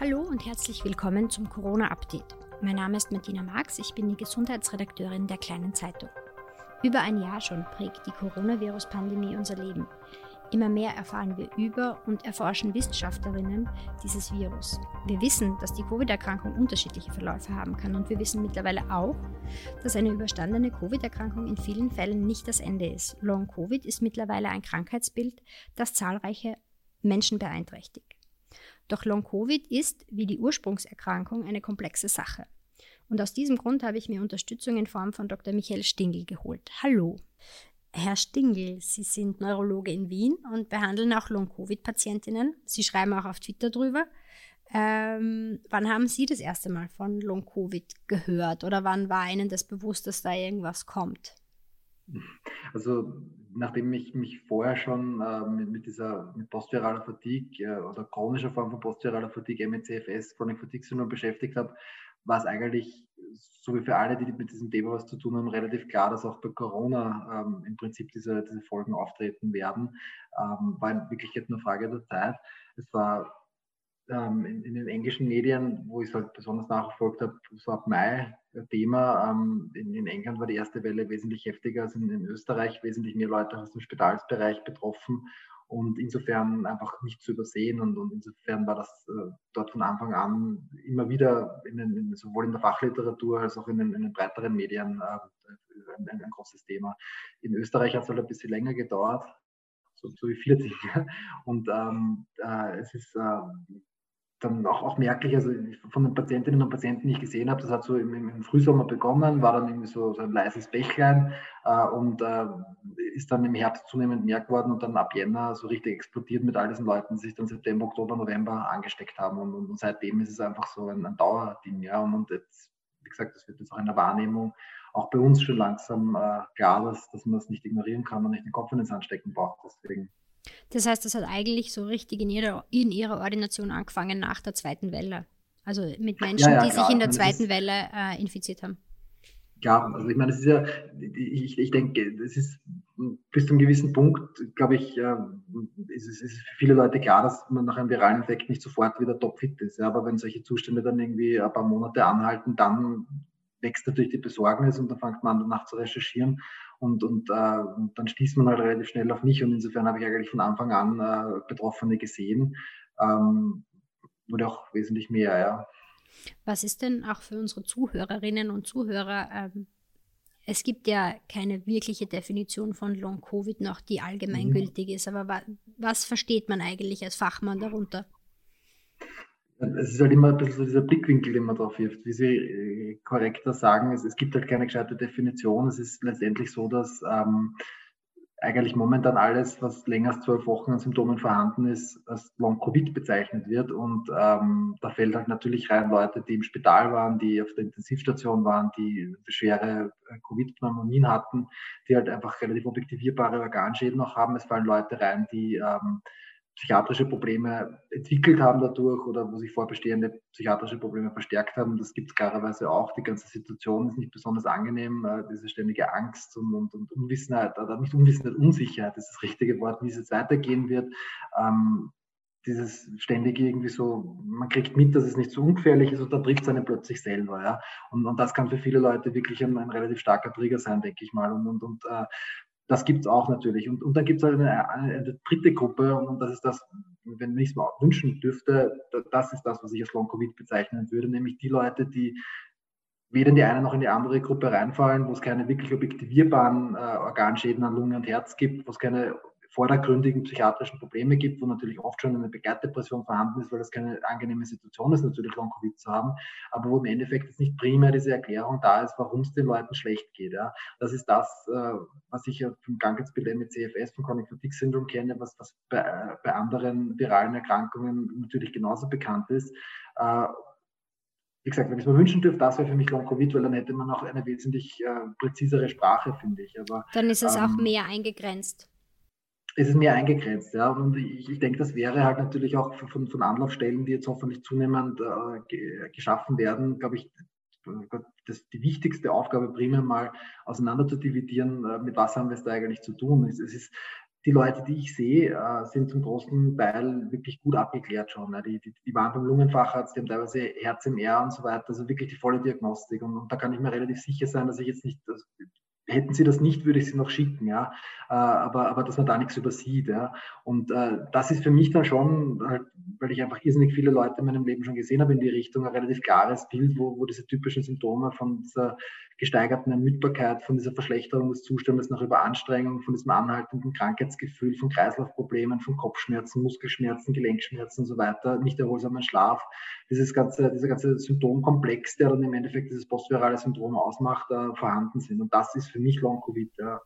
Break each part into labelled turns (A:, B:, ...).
A: Hallo und herzlich willkommen zum Corona-Update. Mein Name ist Martina Marx, ich bin die Gesundheitsredakteurin der Kleinen Zeitung. Über ein Jahr schon prägt die Coronavirus-Pandemie unser Leben. Immer mehr erfahren wir über und erforschen Wissenschaftlerinnen dieses Virus. Wir wissen, dass die Covid-Erkrankung unterschiedliche Verläufe haben kann und wir wissen mittlerweile auch, dass eine überstandene Covid-Erkrankung in vielen Fällen nicht das Ende ist. Long-Covid ist mittlerweile ein Krankheitsbild, das zahlreiche Menschen beeinträchtigt. Doch Long-Covid ist, wie die Ursprungserkrankung, eine komplexe Sache. Und aus diesem Grund habe ich mir Unterstützung in Form von Dr. Michael Stingel geholt. Hallo. Herr Stingel, Sie sind Neurologe in Wien und behandeln auch Long-Covid-Patientinnen. Sie schreiben auch auf Twitter drüber. Ähm, wann haben Sie das erste Mal von Long-Covid gehört oder wann war Ihnen das bewusst, dass da irgendwas kommt?
B: Also nachdem ich mich vorher schon äh, mit, mit, dieser mit postviraler Fatigue äh, oder chronischer Form von postviraler Fatigue, MECFS, Chronic Fatigue Syndrome beschäftigt habe, war es eigentlich, so wie für alle, die mit diesem Thema was zu tun haben, relativ klar, dass auch bei Corona ähm, im Prinzip diese, diese Folgen auftreten werden. Ähm, war in Wirklichkeit nur Frage der Zeit. Es war ähm, in, in, den englischen Medien, wo ich es halt besonders nachverfolgt habe, so ab Mai Thema. Ähm, in, in, England war die erste Welle wesentlich heftiger als in, in, Österreich, wesentlich mehr Leute aus dem Spitalsbereich betroffen und insofern einfach nicht zu übersehen. Und, und insofern war das äh, dort von Anfang an immer wieder in den, sowohl in der Fachliteratur als auch in den, den breiteren Medien äh, ein, ein, großes Thema. In Österreich hat es halt ein bisschen länger gedauert, so, so wie viele Dinge. Und ähm, äh, es ist äh, dann auch, auch merklich, also von den Patientinnen und Patienten, die ich gesehen habe, das hat so im, im Frühsommer begonnen, war dann irgendwie so, so ein leises Bächlein äh, und äh, ist dann im Herbst zunehmend mehr geworden und dann ab Jänner so richtig explodiert mit all diesen Leuten, die sich dann September, Oktober, November angesteckt haben und, und, und seitdem ist es einfach so ein, ein Dauerding, ja, und, und jetzt, wie gesagt, das wird jetzt auch in der Wahrnehmung auch bei uns schon langsam äh, klar, dass, dass man das nicht ignorieren kann und nicht den Kopf in den Sand stecken braucht, deswegen
A: das heißt, das hat eigentlich so richtig in ihrer, in ihrer Ordination angefangen nach der zweiten Welle. Also mit Menschen, ja, ja, die klar. sich in der zweiten Welle äh, infiziert haben.
B: Ja, also ich meine, das ist ja, ich, ich denke, das ist bis zu einem gewissen Punkt, glaube ich, äh, ist es ist für viele Leute klar, dass man nach einem viralen Infekt nicht sofort wieder topfit ist. Ja, aber wenn solche Zustände dann irgendwie ein paar Monate anhalten, dann wächst natürlich die Besorgnis und dann fängt man an, danach zu recherchieren und, und, äh, und dann stieß man halt relativ schnell auf mich und insofern habe ich eigentlich von Anfang an äh, Betroffene gesehen. Ähm, wurde auch wesentlich mehr, ja.
A: Was ist denn auch für unsere Zuhörerinnen und Zuhörer? Ähm, es gibt ja keine wirkliche Definition von Long-Covid noch, die allgemeingültig mhm. ist, aber wa was versteht man eigentlich als Fachmann darunter?
B: Es ist halt immer ein bisschen so dieser Blickwinkel, den man drauf wirft. Wie Sie äh, korrekter sagen, es, es gibt halt keine gescheite Definition. Es ist letztendlich so, dass ähm, eigentlich momentan alles, was länger als zwölf Wochen an Symptomen vorhanden ist, als Long-Covid bezeichnet wird. Und ähm, da fällt halt natürlich rein Leute, die im Spital waren, die auf der Intensivstation waren, die schwere äh, Covid-Pneumonien hatten, die halt einfach relativ objektivierbare Organschäden noch haben. Es fallen Leute rein, die ähm, psychiatrische Probleme entwickelt haben dadurch oder wo sich vorbestehende psychiatrische Probleme verstärkt haben. Das gibt es klarerweise auch. Die ganze Situation ist nicht besonders angenehm. Äh, diese ständige Angst und, und, und, Unwissenheit, oder nicht Unwissenheit, Unsicherheit ist das richtige Wort, wie es jetzt weitergehen wird. Ähm, dieses ständige irgendwie so, man kriegt mit, dass es nicht so ungefährlich ist und dann trifft es einen plötzlich selber. Ja? Und, und das kann für viele Leute wirklich ein, ein relativ starker Trigger sein, denke ich mal. Und, und, und äh, das gibt es auch natürlich. Und, und dann gibt es halt eine, eine, dritte Gruppe, und das ist das, wenn ich es mir wünschen dürfte, das ist das, was ich als Long-Covid bezeichnen würde, nämlich die Leute, die weder in die eine noch in die andere Gruppe reinfallen, wo es keine wirklich objektivierbaren äh, Organschäden an Lunge und Herz gibt, wo es keine vordergründigen psychiatrischen Probleme gibt, wo natürlich oft schon eine Begleitdepression vorhanden ist, weil das keine angenehme Situation ist, natürlich Long-Covid zu haben, aber wo im Endeffekt jetzt nicht primär diese Erklärung da ist, warum es den Leuten schlecht geht. Ja. Das ist das, äh, was ich ja vom Krankheitsbild mit CFS, vom Chronic Fatigue Syndrome kenne, was, was bei, bei anderen viralen Erkrankungen natürlich genauso bekannt ist. Äh, wie gesagt, wenn ich es mir wünschen dürfte, das wäre für mich Long-Covid, weil dann hätte man auch eine wesentlich äh, präzisere Sprache, finde ich. Aber,
A: dann ist es ähm, auch mehr eingegrenzt
B: es ist mehr eingegrenzt, ja. Und ich, ich denke, das wäre halt natürlich auch von, von Anlaufstellen, die jetzt hoffentlich zunehmend äh, geschaffen werden, glaube ich, das, die wichtigste Aufgabe primär mal auseinander zu dividieren, äh, mit was haben wir es da eigentlich zu tun. Es, es ist die Leute, die ich sehe, äh, sind zum großen Teil wirklich gut abgeklärt schon. Ne? Die, die, die waren beim Lungenfacharzt, die haben teilweise Herz im R und so weiter, also wirklich die volle Diagnostik. Und, und da kann ich mir relativ sicher sein, dass ich jetzt nicht, dass, hätten sie das nicht, würde ich sie noch schicken, ja. Äh, aber, aber dass man da nichts übersieht, ja. Und äh, das ist für mich dann schon, halt, weil ich einfach irrsinnig viele Leute in meinem Leben schon gesehen habe in die Richtung, ein relativ klares Bild, wo, wo diese typischen Symptome von dieser gesteigerten Ermüdbarkeit, von dieser Verschlechterung des Zustandes nach Überanstrengung, von diesem anhaltenden Krankheitsgefühl, von Kreislaufproblemen, von Kopfschmerzen, Muskelschmerzen, Gelenkschmerzen und so weiter, nicht erholsamen Schlaf, dieses ganze, dieser ganze Symptomkomplex, der dann im Endeffekt dieses postvirale Syndrom ausmacht, äh, vorhanden sind. Und das ist für mich Long-Covid. Ja.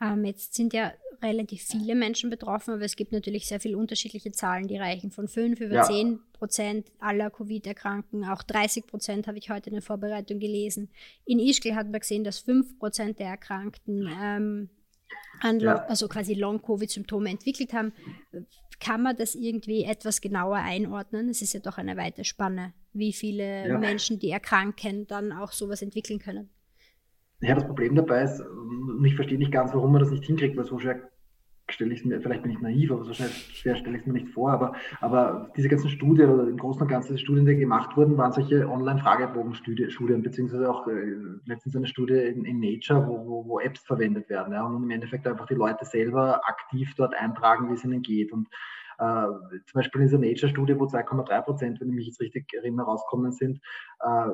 A: Ähm, jetzt sind ja relativ viele Menschen betroffen, aber es gibt natürlich sehr viele unterschiedliche Zahlen, die reichen von 5 über ja. 10 Prozent aller Covid-Erkrankten, auch 30 Prozent habe ich heute in der Vorbereitung gelesen. In Ischgl hat man gesehen, dass 5 Prozent der Erkrankten ähm, an ja. also quasi Long-Covid-Symptome entwickelt haben. Kann man das irgendwie etwas genauer einordnen? Es ist ja doch eine weite Spanne, wie viele ja. Menschen, die erkranken, dann auch sowas entwickeln können.
B: Ja, das Problem dabei ist, und ich verstehe nicht ganz, warum man das nicht hinkriegt, weil so schwer stelle ich mir, vielleicht bin ich naiv, aber so schwer, schwer stelle ich es mir nicht vor, aber, aber diese ganzen Studien oder im Großen und Ganzen die Studien, die gemacht wurden, waren solche Online-Fragebogen-Studien, beziehungsweise auch äh, letztens eine Studie in, in Nature, wo, wo, wo, Apps verwendet werden ja, und im Endeffekt einfach die Leute selber aktiv dort eintragen, wie es ihnen geht. Und äh, zum Beispiel in dieser Nature-Studie, wo 2,3 Prozent, wenn ich mich jetzt richtig erinnere, rauskommen sind, äh,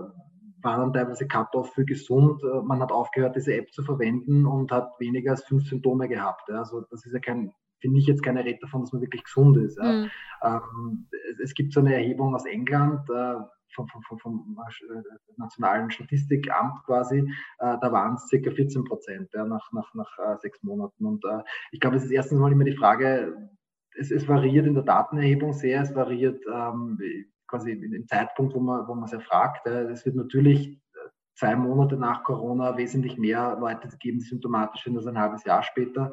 B: war dann teilweise Cut-off für gesund. Äh, man hat aufgehört, diese App zu verwenden und hat weniger als fünf Symptome gehabt. Also das ist ja kein, finde ich jetzt keine Rede davon, dass man wirklich gesund ist. Mhm. Ähm, es, gibt so eine Erhebung aus England, äh, vom, vom, vom, äh, Nationalen Statistikamt quasi, äh, da waren es circa 14 Prozent ja, nach, nach, nach äh, sechs Monaten. Und äh, ich glaube, es ist erstens mal immer die Frage, es, es, variiert in der Datenerhebung sehr, es variiert ähm, quasi im Zeitpunkt, wo man, wo man es erfragt. Es wird natürlich äh, zwei Monate nach Corona wesentlich mehr Leute geben, die symptomatisch sind als ein halbes Jahr später.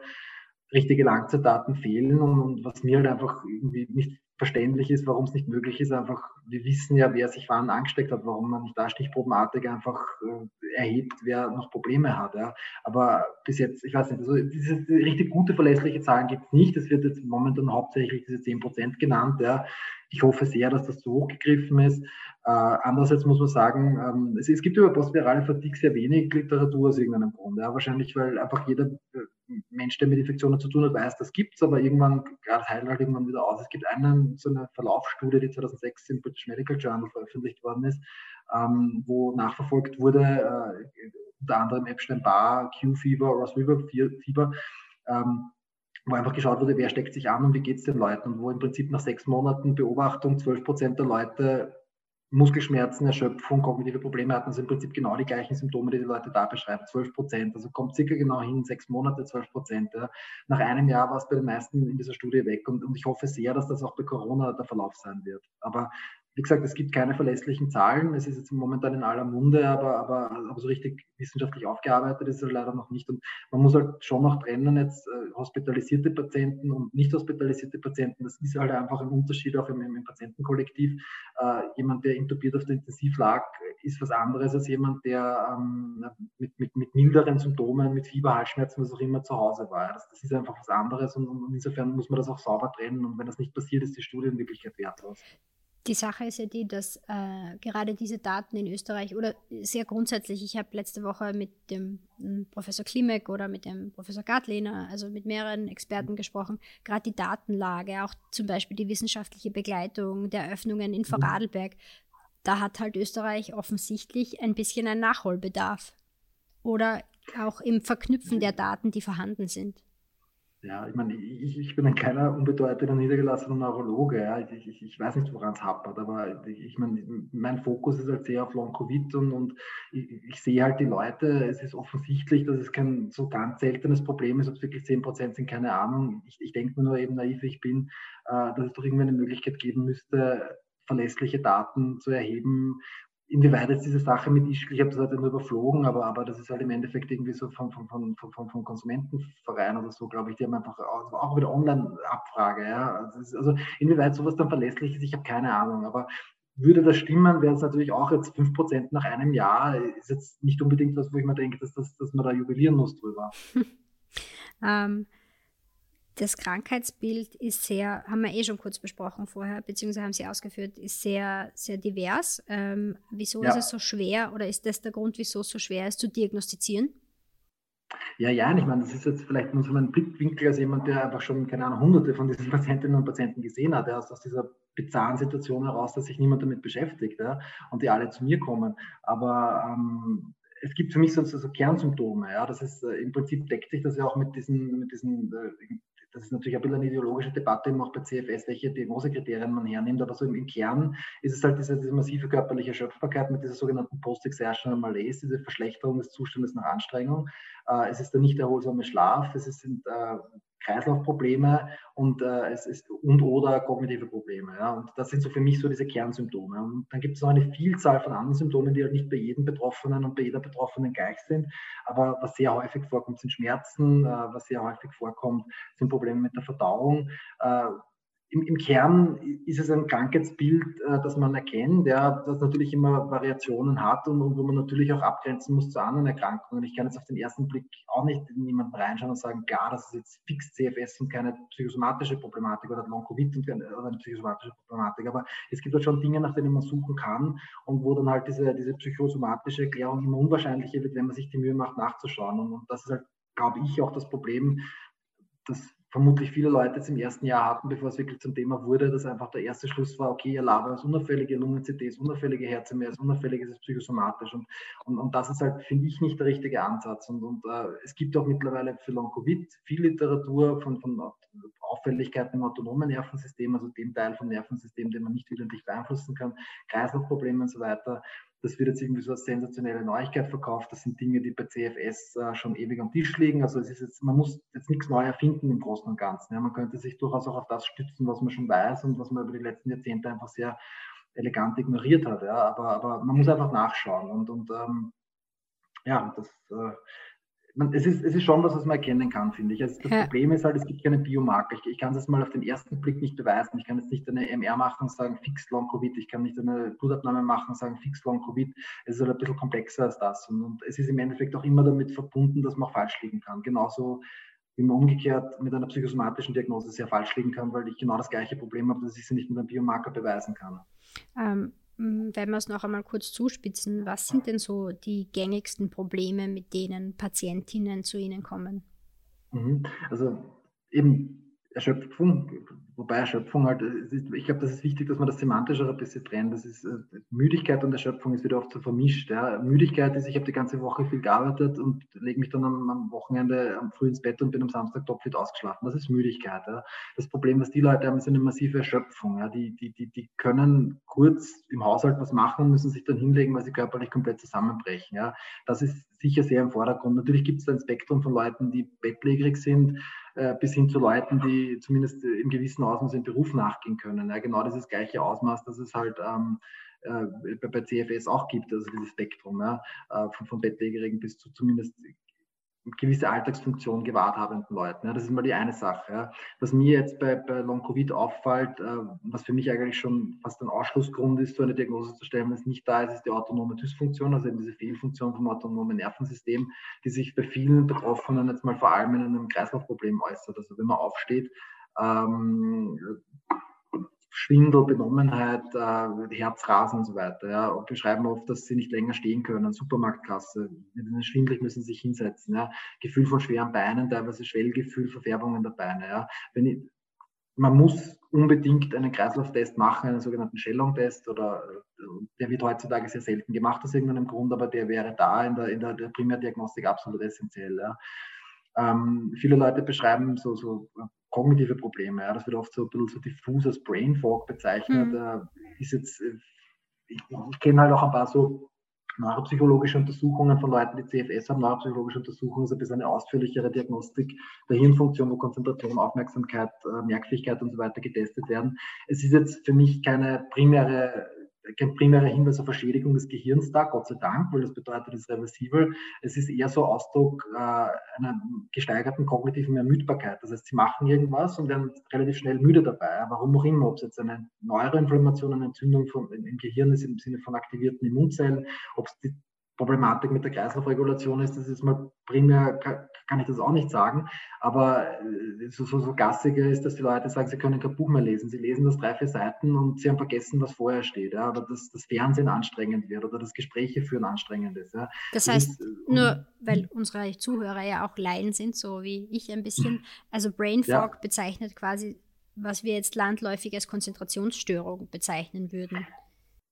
B: Richtige Langzeitdaten fehlen und, und was mir halt einfach irgendwie nicht verständlich ist, warum es nicht möglich ist, einfach, wir wissen ja, wer sich wann angesteckt hat, warum man nicht da stichprobenartig einfach äh, erhebt, wer noch Probleme hat. Ja. Aber bis jetzt, ich weiß nicht, also diese richtig gute, verlässliche Zahlen gibt es nicht. Es wird jetzt momentan hauptsächlich diese 10% genannt. Ja. Ich hoffe sehr, dass das zu hoch gegriffen ist. Äh, andererseits muss man sagen, ähm, es, es, gibt über postvirale Fatigue sehr wenig Literatur aus irgendeinem Grund. Ja. Wahrscheinlich, weil einfach jeder äh, Mensch, der mit Infektionen zu tun hat, weiß, das gibt es, aber irgendwann, gerade heilt halt irgendwann wieder aus. Es gibt einen, so eine Verlaufsstudie, die 2006 im British Medical Journal veröffentlicht worden ist, ähm, wo nachverfolgt wurde, äh, unter anderem Epstein-Barr, Q-Fieber, Ross River-Fieber, ähm, wo einfach geschaut wurde, wer steckt sich an und wie geht es den Leuten und wo im Prinzip nach sechs Monaten Beobachtung 12 Prozent der Leute Muskelschmerzen, Erschöpfung, kognitive Probleme hatten, also im Prinzip genau die gleichen Symptome, die die Leute da beschreiben, 12 Prozent. Also kommt circa genau hin, sechs Monate, 12 Prozent. Ja. Nach einem Jahr war es bei den meisten in dieser Studie weg und, und ich hoffe sehr, dass das auch bei Corona der Verlauf sein wird. Aber wie gesagt, es gibt keine verlässlichen Zahlen. Es ist jetzt momentan in aller Munde, aber, aber, aber so richtig wissenschaftlich aufgearbeitet ist es leider noch nicht. Und man muss halt schon noch trennen, jetzt äh, hospitalisierte Patienten und nicht hospitalisierte Patienten. Das ist halt einfach ein Unterschied auch im, im Patientenkollektiv. Äh, jemand, der intubiert auf der Intensiv lag, ist was anderes als jemand, der ähm, mit, mit, mit milderen Symptomen, mit Fieber, Halsschmerzen, was auch immer zu Hause war. Das, das ist einfach was anderes und, und insofern muss man das auch sauber trennen. Und wenn das nicht passiert, ist die Studie in Wirklichkeit wertlos.
A: Die Sache ist ja die, dass äh, gerade diese Daten in Österreich oder sehr grundsätzlich, ich habe letzte Woche mit dem hm, Professor Klimek oder mit dem Professor Gartlehner, also mit mehreren Experten gesprochen, gerade die Datenlage, auch zum Beispiel die wissenschaftliche Begleitung der Öffnungen in Vorarlberg, da hat halt Österreich offensichtlich ein bisschen einen Nachholbedarf. Oder auch im Verknüpfen der Daten, die vorhanden sind.
B: Ja, ich meine, ich, ich bin ein kleiner, unbedeutender, niedergelassener Neurologe. Ja. Ich, ich, ich weiß nicht, woran es hapert, aber ich, meine, mein Fokus ist halt sehr auf Long-Covid und, und ich, ich, sehe halt die Leute. Es ist offensichtlich, dass es kein so ganz seltenes Problem ist, ob es wirklich 10 Prozent sind, keine Ahnung. Ich, ich denke mir nur eben naiv, ich bin, äh, dass es doch irgendwie eine Möglichkeit geben müsste, verlässliche Daten zu erheben inwieweit jetzt diese Sache mit Ischgl, ich habe das halt nur überflogen, aber, aber das ist halt im Endeffekt irgendwie so von, von, von, von, von Konsumentenverein oder so, glaube ich, die haben einfach auch, auch wieder Online-Abfrage. Ja? Also, also inwieweit sowas dann verlässlich ist, ich habe keine Ahnung, aber würde das stimmen, wäre es natürlich auch jetzt 5% nach einem Jahr, ist jetzt nicht unbedingt was, wo ich mir denke, dass, dass, dass man da jubilieren muss drüber.
A: ähm, das Krankheitsbild ist sehr, haben wir eh schon kurz besprochen vorher, beziehungsweise haben Sie ausgeführt, ist sehr, sehr divers. Ähm, wieso ja. ist es so schwer oder ist das der Grund, wieso es so schwer ist zu diagnostizieren?
B: Ja, ja, ich meine, das ist jetzt vielleicht nur so ein Blickwinkel als jemand, der einfach schon, keine Ahnung, hunderte von diesen Patientinnen und Patienten gesehen hat, aus, aus dieser bizarren Situation heraus, dass sich niemand damit beschäftigt ja, und die alle zu mir kommen. Aber ähm, es gibt für mich so, so, so Kernsymptome. Ja, das ist äh, im Prinzip deckt sich das ja auch mit diesen, mit diesen äh, das ist natürlich ein bisschen eine ideologische Debatte eben auch bei CFS, welche Diagnosekriterien man hernimmt, aber so im, Kern ist es halt diese, diese massive körperliche Erschöpfbarkeit mit dieser sogenannten Post-Exertional Malaise, diese Verschlechterung des Zustandes nach Anstrengung. Äh, es ist der nicht erholsame Schlaf, es sind äh, Kreislaufprobleme und äh, es ist und oder kognitive Probleme. Ja. Und das sind so für mich so diese Kernsymptome. Und dann gibt es noch eine Vielzahl von anderen Symptomen, die halt nicht bei jedem Betroffenen und bei jeder Betroffenen gleich sind. Aber was sehr häufig vorkommt, sind Schmerzen, äh, was sehr häufig vorkommt, sind Probleme mit der Verdauung. Äh, im, im, Kern ist es ein Krankheitsbild, äh, das man erkennt, ja, das natürlich immer Variationen hat und, und, wo man natürlich auch abgrenzen muss zu anderen Erkrankungen. Ich kann jetzt auf den ersten Blick auch nicht in jemanden reinschauen und sagen, klar, das ist jetzt fix CFS und keine psychosomatische Problematik oder Long-Covid oder eine psychosomatische Problematik. Aber es gibt halt schon Dinge, nach denen man suchen kann und wo dann halt diese, diese psychosomatische Erklärung immer unwahrscheinlicher wird, wenn man sich die Mühe macht, nachzuschauen. Und, und das ist halt, glaube ich, auch das Problem, dass vermutlich viele Leute jetzt im ersten Jahr hatten, bevor es wirklich zum Thema wurde, dass einfach der erste Schluss war, okay, ihr Laber ist unauffällig, ihr Lungen-CT ist unauffällig, ihr Herz ist unauffällig, es ist psychosomatisch. Und, und, und das ist halt, finde ich, nicht der richtige Ansatz. Und, und äh, es gibt auch mittlerweile für Long-Covid viel Literatur von, von Auffälligkeiten im autonomen Nervensystem, also dem Teil vom Nervensystem, den man nicht willentlich beeinflussen kann, Kreislaufprobleme und so weiter das wird jetzt irgendwie so als sensationelle Neuigkeit verkauft. Das sind Dinge, die bei CFS äh, schon ewig am Tisch liegen. Also es ist jetzt, man muss jetzt nichts neu erfinden im Großen und Ganzen. Ja. Man könnte sich durchaus auch auf das stützen, was man schon weiß und was man über die letzten Jahrzehnte einfach sehr elegant ignoriert hat. Ja. Aber, aber man muss einfach nachschauen. Und, und ähm, ja, das, äh, man, es, ist, es ist schon was, was man erkennen kann, finde ich. Also das ja. Problem ist halt, es gibt keine Biomarker. Ich, ich kann es mal auf den ersten Blick nicht beweisen. Ich kann jetzt nicht eine MR machen und sagen, fix Long Covid. Ich kann nicht eine Blutabnahme machen und sagen, fix Long Covid. Es ist halt ein bisschen komplexer als das. Und, und es ist im Endeffekt auch immer damit verbunden, dass man auch falsch liegen kann. Genauso wie man umgekehrt mit einer psychosomatischen Diagnose sehr falsch liegen kann, weil ich genau das gleiche Problem habe, dass ich sie nicht mit einem Biomarker beweisen kann.
A: Ähm, wenn wir es noch einmal kurz zuspitzen, was sind denn so die gängigsten Probleme, mit denen Patientinnen zu Ihnen kommen?
B: Mhm. Also eben Erschöpfung, wobei Erschöpfung halt, ich glaube, das ist wichtig, dass man das semantisch auch ein bisschen trennt. Das ist, äh, Müdigkeit und Erschöpfung ist wieder oft so vermischt. Ja. Müdigkeit ist, ich habe die ganze Woche viel gearbeitet und lege mich dann am, am, Wochenende am früh ins Bett und bin am Samstag topfit ausgeschlafen. Das ist Müdigkeit. Ja. Das Problem, was die Leute haben, ist eine massive Erschöpfung. Ja. Die, die, die, die können kurz im Haushalt was machen und müssen sich dann hinlegen, weil sie körperlich komplett zusammenbrechen. Ja. Das ist sicher sehr im Vordergrund. Natürlich gibt es ein Spektrum von Leuten, die bettlägerig sind, äh, bis hin zu Leuten, die zumindest im gewissen Ausmaß im Beruf nachgehen können. Ja, genau dieses gleiche Ausmaß, das es halt ähm, äh, bei CFS auch gibt, also dieses Spektrum ja, äh, von, von Bettlägerigen bis zu zumindest gewisse Alltagsfunktion gewahrt habenden Leuten. Ja, das ist mal die eine Sache. Ja. Was mir jetzt bei, bei Long-Covid auffällt, äh, was für mich eigentlich schon fast ein Ausschlussgrund ist, so eine Diagnose zu stellen, wenn es nicht da ist, ist die autonome Dysfunktion, also eben diese Fehlfunktion vom autonomen Nervensystem, die sich bei vielen Betroffenen jetzt mal vor allem in einem Kreislaufproblem äußert. Also wenn man aufsteht, ähm, Schwindel, Benommenheit, äh, Herzrasen und so weiter. Ja. Und beschreiben oft, dass sie nicht länger stehen können. Supermarktkasse, schwindelig müssen sich hinsetzen. Ja. Gefühl von schweren Beinen, teilweise Schwellgefühl, Verfärbungen der Beine. Ja. Wenn ich, man muss unbedingt einen Kreislauftest machen, einen sogenannten Schellung-Test, oder der wird heutzutage sehr selten gemacht aus irgendeinem Grund, aber der wäre da in der, in der, der Primärdiagnostik absolut essentiell. Ja. Ähm, viele Leute beschreiben so, so kognitive Probleme. Ja. Das wird oft so ein bisschen so diffus als Brain Fog bezeichnet. Mhm. Äh, ist jetzt, äh, ich, ich kenne halt auch ein paar so neuropsychologische Untersuchungen von Leuten, die CFS haben. Neuropsychologische Untersuchungen ist ein bisschen eine ausführlichere Diagnostik der Hirnfunktion, wo Konzentration, Aufmerksamkeit, äh, Merkfähigkeit und so weiter getestet werden. Es ist jetzt für mich keine primäre kein primärer Hinweis auf Verschädigung des Gehirns da, Gott sei Dank, weil das bedeutet, es ist reversibel. Es ist eher so Ausdruck äh, einer gesteigerten kognitiven Ermüdbarkeit. Das heißt, sie machen irgendwas und werden relativ schnell müde dabei. Warum auch immer, ob es jetzt eine Neuroinflammation, eine Entzündung von, im Gehirn ist im Sinne von aktivierten Immunzellen, ob es die Problematik mit der Kreislaufregulation ist, das ist mal primär, kann ich das auch nicht sagen, aber äh, so, so, so gassiger ist, dass die Leute sagen, sie können kein Buch mehr lesen. Sie lesen das drei, vier Seiten und sie haben vergessen, was vorher steht. Ja? Aber dass das Fernsehen anstrengend wird oder das Gespräche führen anstrengend ist. Ja?
A: Das heißt, ist, äh, nur weil unsere Zuhörer ja auch Laien sind, so wie ich ein bisschen, also Brain Fog ja. bezeichnet quasi, was wir jetzt landläufig als Konzentrationsstörung bezeichnen würden.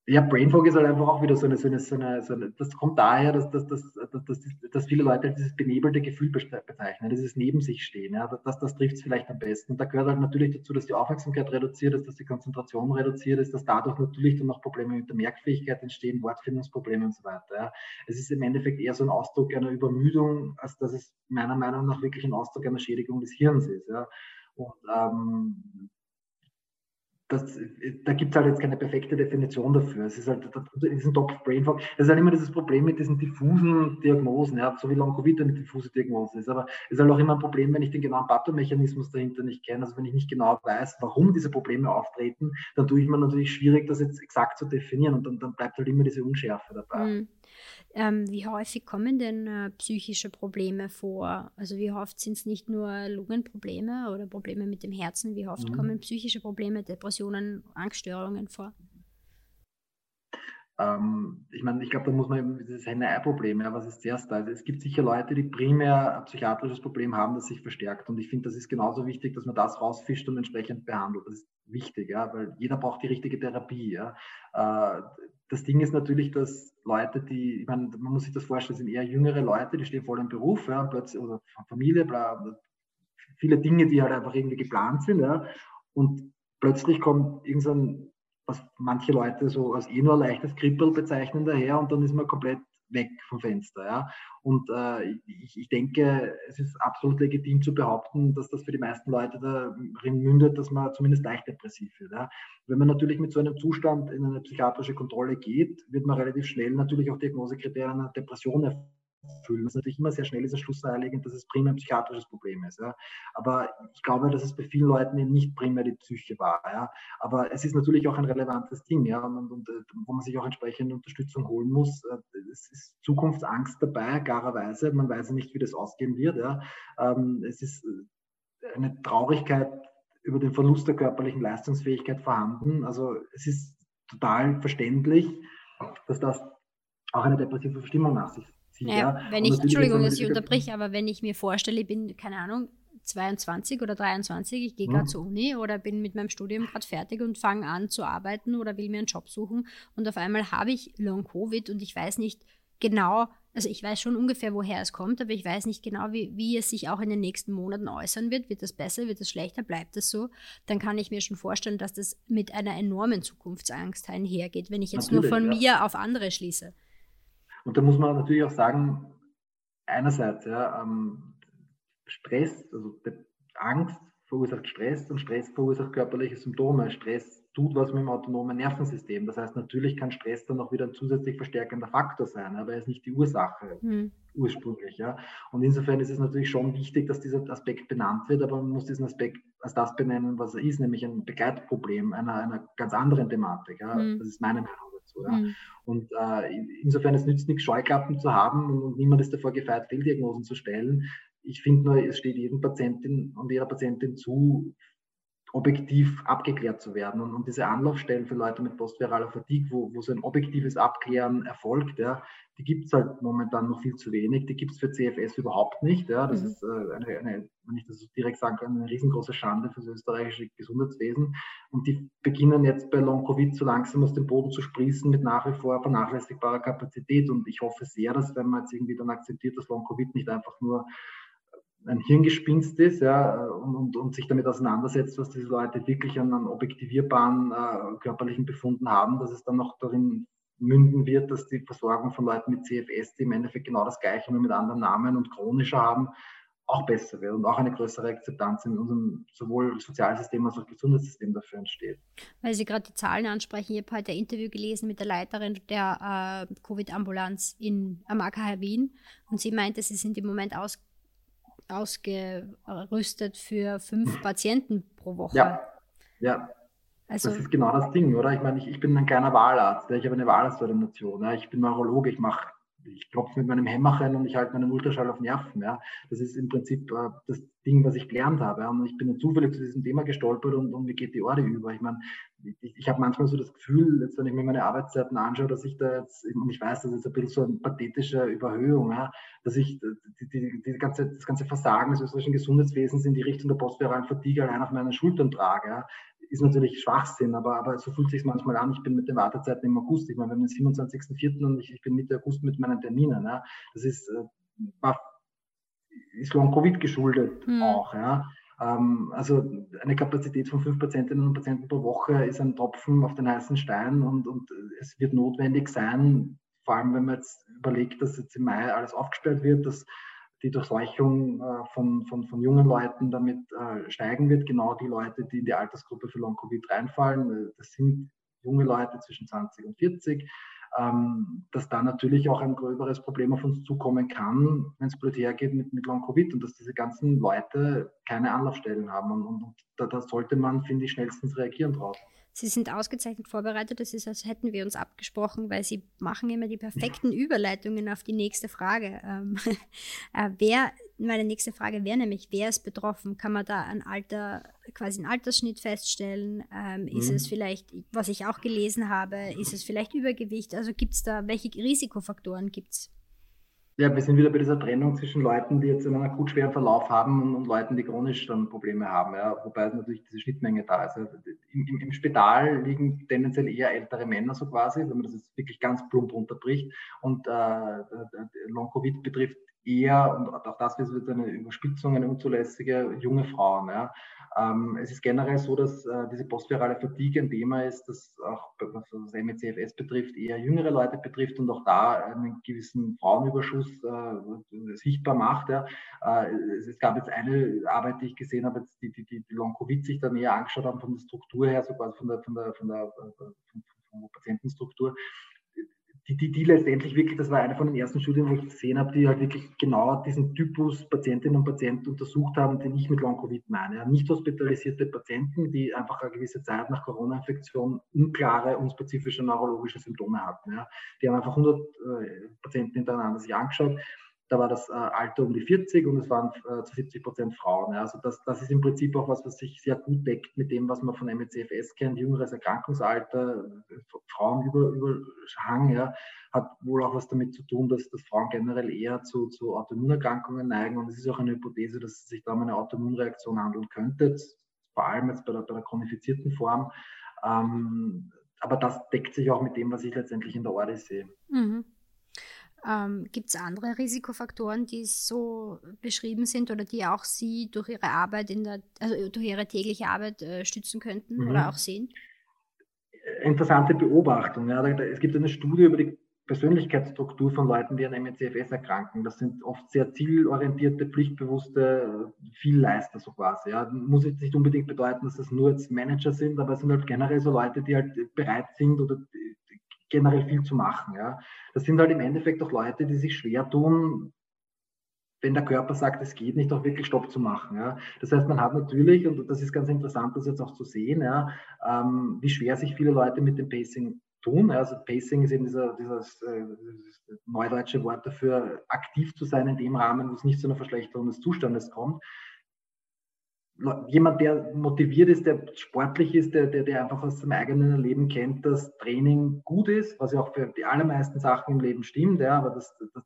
B: Ja, Brain ist halt einfach auch wieder so eine, so eine, so eine, so eine das kommt daher, dass, dass, dass, dass, dass viele Leute dieses benebelte Gefühl bezeichnen, dieses Neben sich stehen. Ja, das, das trifft es vielleicht am besten. Und da gehört halt natürlich dazu, dass die Aufmerksamkeit reduziert ist, dass die Konzentration reduziert ist, dass dadurch natürlich dann noch Probleme mit der Merkfähigkeit entstehen, Wortfindungsprobleme und so weiter. Ja. Es ist im Endeffekt eher so ein Ausdruck einer Übermüdung, als dass es meiner Meinung nach wirklich ein Ausdruck einer Schädigung des Hirns ist. Ja. Und ähm, das, da gibt es halt jetzt keine perfekte Definition dafür. Es ist halt diesen Topf Brain Fog. Das ist halt immer dieses Problem mit diesen diffusen Diagnosen, ja, so wie Long Covid eine diffuse Diagnose ist. Aber es ist halt auch immer ein Problem, wenn ich den genauen Pathomechanismus dahinter nicht kenne. Also wenn ich nicht genau weiß, warum diese Probleme auftreten, dann tue ich mir natürlich schwierig, das jetzt exakt zu definieren und dann, dann bleibt halt immer diese Unschärfe dabei. Mhm.
A: Ähm, wie häufig kommen denn äh, psychische Probleme vor? Also wie oft sind es nicht nur Lungenprobleme oder Probleme mit dem Herzen? Wie oft mhm. kommen psychische Probleme, Depressionen, Angststörungen vor?
B: Ähm, ich meine, ich glaube, da muss man dieses Henne-Ei-Problem, ja, was ist zuerst da? Also es gibt sicher Leute, die primär ein psychiatrisches Problem haben, das sich verstärkt. Und ich finde, das ist genauso wichtig, dass man das rausfischt und entsprechend behandelt. Das ist wichtig, ja, weil jeder braucht die richtige Therapie. Ja. Äh, das Ding ist natürlich, dass Leute, die, ich meine, man muss sich das vorstellen, sind eher jüngere Leute, die stehen voll im Beruf, ja, plötzlich, oder Familie, bla, viele Dinge, die halt einfach irgendwie geplant sind, ja, und plötzlich kommt irgendein, was manche Leute so als eh nur leichtes Kribbel bezeichnen daher und dann ist man komplett weg vom Fenster. Ja? Und äh, ich, ich, denke, es ist absolut legitim zu behaupten, dass das für die meisten Leute darin mündet, dass man zumindest leicht depressiv wird. Ja? Wenn man natürlich mit so einem Zustand in eine psychiatrische Kontrolle geht, wird man relativ schnell natürlich auch Diagnosekriterien einer Depression erfüllen fühlen. Das ist natürlich immer sehr schnell dieser Schluss naheliegend, dass es primär ein psychiatrisches Problem ist. Ja. Aber ich glaube, dass es bei vielen Leuten eben nicht primär die Psyche war. Ja. Aber es ist natürlich auch ein relevantes Ding, ja, und, und, äh, wo man sich auch entsprechende Unterstützung holen muss. Äh, es ist Zukunftsangst dabei, klarerweise. Man weiß nicht, wie das ausgehen wird. Ja. Ähm, es ist äh, eine Traurigkeit über den Verlust der körperlichen Leistungsfähigkeit vorhanden. Also es ist total verständlich, dass das auch eine depressive Verstimmung nach sich
A: ja, ja. wenn ich, Entschuldigung, dass ich unterbreche, aber wenn ich mir vorstelle, ich bin, keine Ahnung, 22 oder 23, ich gehe gerade mhm. zur Uni oder bin mit meinem Studium gerade fertig und fange an zu arbeiten oder will mir einen Job suchen und auf einmal habe ich Long Covid und ich weiß nicht genau, also ich weiß schon ungefähr, woher es kommt, aber ich weiß nicht genau, wie, wie es sich auch in den nächsten Monaten äußern wird. Wird das besser, wird das schlechter, bleibt es so? Dann kann ich mir schon vorstellen, dass das mit einer enormen Zukunftsangst einhergeht, wenn ich jetzt Natürlich, nur von ja. mir auf andere schließe.
B: Und da muss man natürlich auch sagen, einerseits, ja, ähm, Stress, also Angst verursacht Stress und Stress verursacht körperliche Symptome. Stress tut was mit dem autonomen Nervensystem. Das heißt, natürlich kann Stress dann auch wieder ein zusätzlich verstärkender Faktor sein, aber er ist nicht die Ursache mhm. ursprünglich. Ja. Und insofern ist es natürlich schon wichtig, dass dieser Aspekt benannt wird, aber man muss diesen Aspekt als das benennen, was er ist, nämlich ein Begleitproblem einer, einer ganz anderen Thematik. Ja. Mhm. Das ist meine Meinung dazu. Ja. Mhm. Und äh, insofern, es nützt nichts, Scheuklappen zu haben und, und niemand ist davor gefeit, Fehldiagnosen zu stellen. Ich finde nur, es steht jedem Patientin und jeder Patientin zu, objektiv abgeklärt zu werden. Und, und diese Anlaufstellen für Leute mit postviraler Fatigue, wo, wo so ein objektives Abklären erfolgt, ja, die gibt es halt momentan noch viel zu wenig. Die gibt es für CFS überhaupt nicht. Ja. Das mhm. ist äh, eine, eine, wenn ich das so direkt sagen kann, eine riesengroße Schande für das österreichische Gesundheitswesen. Und die beginnen jetzt bei Long-Covid so langsam aus dem Boden zu sprießen mit nach wie vor vernachlässigbarer Kapazität. Und ich hoffe sehr, dass wenn man jetzt irgendwie dann akzeptiert, dass Long-Covid nicht einfach nur ein Hirngespinst ist ja, und, und, und, sich damit auseinandersetzt, was diese Leute wirklich an, an objektivierbaren äh, körperlichen Befunden haben, dass es dann noch darin münden wird, dass die Versorgung von Leuten mit CFS, die im Endeffekt genau das Gleiche, nur mit anderen Namen und chronischer haben, auch besser wird und auch eine größere Akzeptanz in unserem sowohl Sozialsystem als auch Gesundheitssystem dafür entsteht.
A: Weil Sie gerade die Zahlen ansprechen, ich habe heute ein Interview gelesen mit der Leiterin der äh, Covid-Ambulanz am AKH Wien und sie meinte, sie sind im Moment aus ausgerüstet für fünf Patienten pro Woche.
B: Ja, ja. Also, das ist genau das Ding, oder? Ich meine, ich, ich bin ein kleiner Wahlarzt, ich habe eine Wahlarztordination, ich bin Neurologe, ich mache ich klopfe mit meinem Hämmerchen und ich halte meinen Ultraschall auf Nerven. Ja. Das ist im Prinzip äh, das Ding, was ich gelernt habe. Ja. Und ich bin zufällig zu diesem Thema gestolpert und, und mir geht die Orde über. Ich meine, ich, ich habe manchmal so das Gefühl, jetzt wenn ich mir meine Arbeitszeiten anschaue, dass ich da jetzt, und ich weiß, das ist ein bisschen so eine pathetische Überhöhung, ja, dass ich die, die, die ganze, das ganze Versagen des österreichischen Gesundheitswesens in die Richtung der postviralen Fatigue allein auf meinen Schultern trage. Ja ist natürlich Schwachsinn, aber, aber so fühlt sich manchmal an. Ich bin mit den Wartezeiten im August. Ich meine, wir haben den 27.04. und ich, ich, bin Mitte August mit meinen Terminen. Ja. Das ist, äh, war, ist Long-Covid geschuldet mhm. auch. Ja. Ähm, also eine Kapazität von fünf Patientinnen und Patienten pro Woche ist ein Tropfen auf den heißen Stein und, und es wird notwendig sein, vor allem wenn man jetzt überlegt, dass jetzt im Mai alles aufgestellt wird, dass die Durchseuchung äh, von, von, von jungen Leuten damit äh, steigen wird. Genau die Leute, die in die Altersgruppe für Long-Covid reinfallen, äh, das sind junge Leute zwischen 20 und 40, ähm, dass da natürlich auch ein gröberes Problem auf uns zukommen kann, wenn es blöd hergeht mit, mit Long-Covid und dass diese ganzen Leute keine Anlaufstellen haben. Und, und, da, da sollte man, finde ich, schnellstens reagieren drauf.
A: Sie sind ausgezeichnet vorbereitet. Das ist, als hätten wir uns abgesprochen, weil Sie machen immer die perfekten Überleitungen auf die nächste Frage. Ähm, äh, wer, meine nächste Frage wäre nämlich, wer ist betroffen? Kann man da ein Alter, quasi einen Altersschnitt feststellen? Ähm, ist mhm. es vielleicht, was ich auch gelesen habe, ist es vielleicht Übergewicht? Also gibt es da, welche Risikofaktoren gibt es?
B: Ja, wir sind wieder bei dieser Trennung zwischen Leuten, die jetzt einen akut schweren Verlauf haben und, und Leuten, die chronisch dann Probleme haben. Ja, wobei natürlich diese Schnittmenge da ist. Also im, im, Im Spital liegen tendenziell eher ältere Männer so quasi, wenn man das jetzt wirklich ganz plump runterbricht. Und äh, Long-Covid betrifft eher, und auch das wird eine Überspitzung, eine unzulässige junge Frauen. Ja. Ähm, es ist generell so, dass äh, diese postvirale Fatigue ein Thema ist, das auch, was das MECFS betrifft, eher jüngere Leute betrifft und auch da einen gewissen Frauenüberschuss äh, sichtbar macht. Ja. Äh, es, gab jetzt eine Arbeit, die ich gesehen habe, die, die, die, Long-Covid sich da näher angeschaut haben, von der Struktur her, von der, von der, von der, von der, von der Patientenstruktur die, die, die letztendlich wirklich, das war eine von den ersten Studien, wo ich gesehen habe, die halt wirklich genau diesen Typus Patientinnen und Patienten untersucht haben, den ich mit Long-Covid meine. Nicht hospitalisierte Patienten, die einfach eine gewisse Zeit nach Corona-Infektion unklare, unspezifische neurologische Symptome hatten. Ja. Die haben einfach 100 äh, Patienten hintereinander sich angeschaut da war das äh, Alter um die 40 und es waren äh, zu 70 Prozent Frauen. Also das, das ist im Prinzip auch was, was sich sehr gut deckt mit dem, was man von MECFS kennt, jüngeres Erkrankungsalter, Frauenüberhang, ja, hat wohl auch was damit zu tun, dass, dass Frauen generell eher zu, zu Autoimmunerkrankungen neigen und es ist auch eine Hypothese, dass es sich da um eine Autoimmunreaktion handeln könnte, vor allem jetzt bei der, bei der chronifizierten Form. Ähm, aber das deckt sich auch mit dem, was ich letztendlich in der Orde sehe. Mhm.
A: Ähm, Gibt es andere Risikofaktoren, die so beschrieben sind oder die auch Sie durch Ihre Arbeit in der, also durch Ihre tägliche Arbeit äh, stützen könnten mhm. oder auch sehen?
B: Interessante Beobachtung. Ja. Es gibt eine Studie über die Persönlichkeitsstruktur von Leuten, die an MECFS erkranken. Das sind oft sehr zielorientierte, pflichtbewusste Vielleister so quasi. Ja. Muss jetzt nicht unbedingt bedeuten, dass das nur jetzt Manager sind, aber es sind halt generell so Leute, die halt bereit sind oder generell viel zu machen. Ja. Das sind halt im Endeffekt auch Leute, die sich schwer tun, wenn der Körper sagt, es geht nicht, auch wirklich Stopp zu machen. Ja. Das heißt, man hat natürlich, und das ist ganz interessant, das jetzt auch zu sehen, ja, ähm, wie schwer sich viele Leute mit dem Pacing tun. Also Pacing ist eben dieser, dieses, äh, neudeutsche Wort dafür, aktiv zu sein in dem Rahmen, wo es nicht zu einer Verschlechterung des Zustandes kommt jemand, der motiviert ist, der sportlich ist, der, der, der einfach aus seinem eigenen Leben kennt, dass Training gut ist, was ja auch für die allermeisten Sachen im Leben stimmt, ja, aber das, das,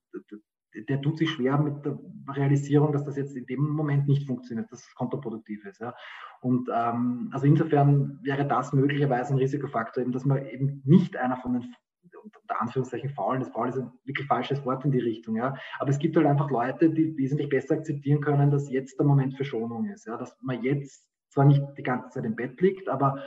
B: der tut sich schwer mit der Realisierung, dass das jetzt in dem Moment nicht funktioniert, dass es kontraproduktiv ist. Ja. Und ähm, also insofern wäre das möglicherweise ein Risikofaktor, eben, dass man eben nicht einer von den unter Anführungszeichen faulen, das faul ist ein wirklich falsches Wort in die Richtung, ja. Aber es gibt halt einfach Leute, die wesentlich besser akzeptieren können, dass jetzt der Moment für Schonung ist, ja. Dass man jetzt zwar nicht die ganze Zeit im Bett liegt, aber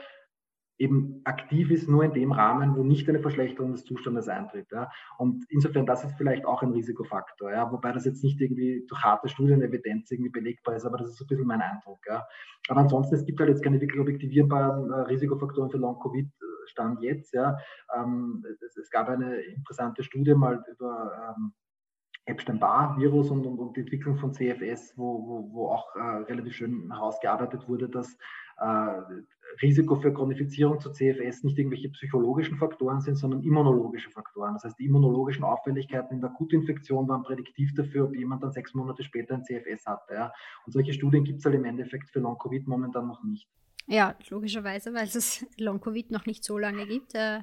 B: eben aktiv ist nur in dem Rahmen, wo nicht eine Verschlechterung des Zustandes eintritt. Ja. Und insofern, das ist vielleicht auch ein Risikofaktor, ja. wobei das jetzt nicht irgendwie durch harte Studienevidenz irgendwie belegbar ist, aber das ist so ein bisschen mein Eindruck. Ja. Aber ansonsten, es gibt halt jetzt keine wirklich objektivierbaren äh, Risikofaktoren für Long-Covid, Stand jetzt. Ja. Ähm, es, es, gab eine interessante Studie mal über ähm, Epstein-Barr-Virus und, und, und, die Entwicklung von CFS, wo, wo, wo auch äh, relativ schön herausgearbeitet wurde, dass äh, Risiko für Chronifizierung zu CFS nicht irgendwelche psychologischen Faktoren sind, sondern immunologische Faktoren. Das heißt, die immunologischen Auffälligkeiten in der Akutinfektion waren prädiktiv dafür, ob jemand dann sechs Monate später ein CFS hatte. Ja. Und solche Studien gibt es halt im Endeffekt für Long-Covid momentan noch nicht.
A: Ja, logischerweise, weil es Long-Covid noch nicht so lange gibt. Äh,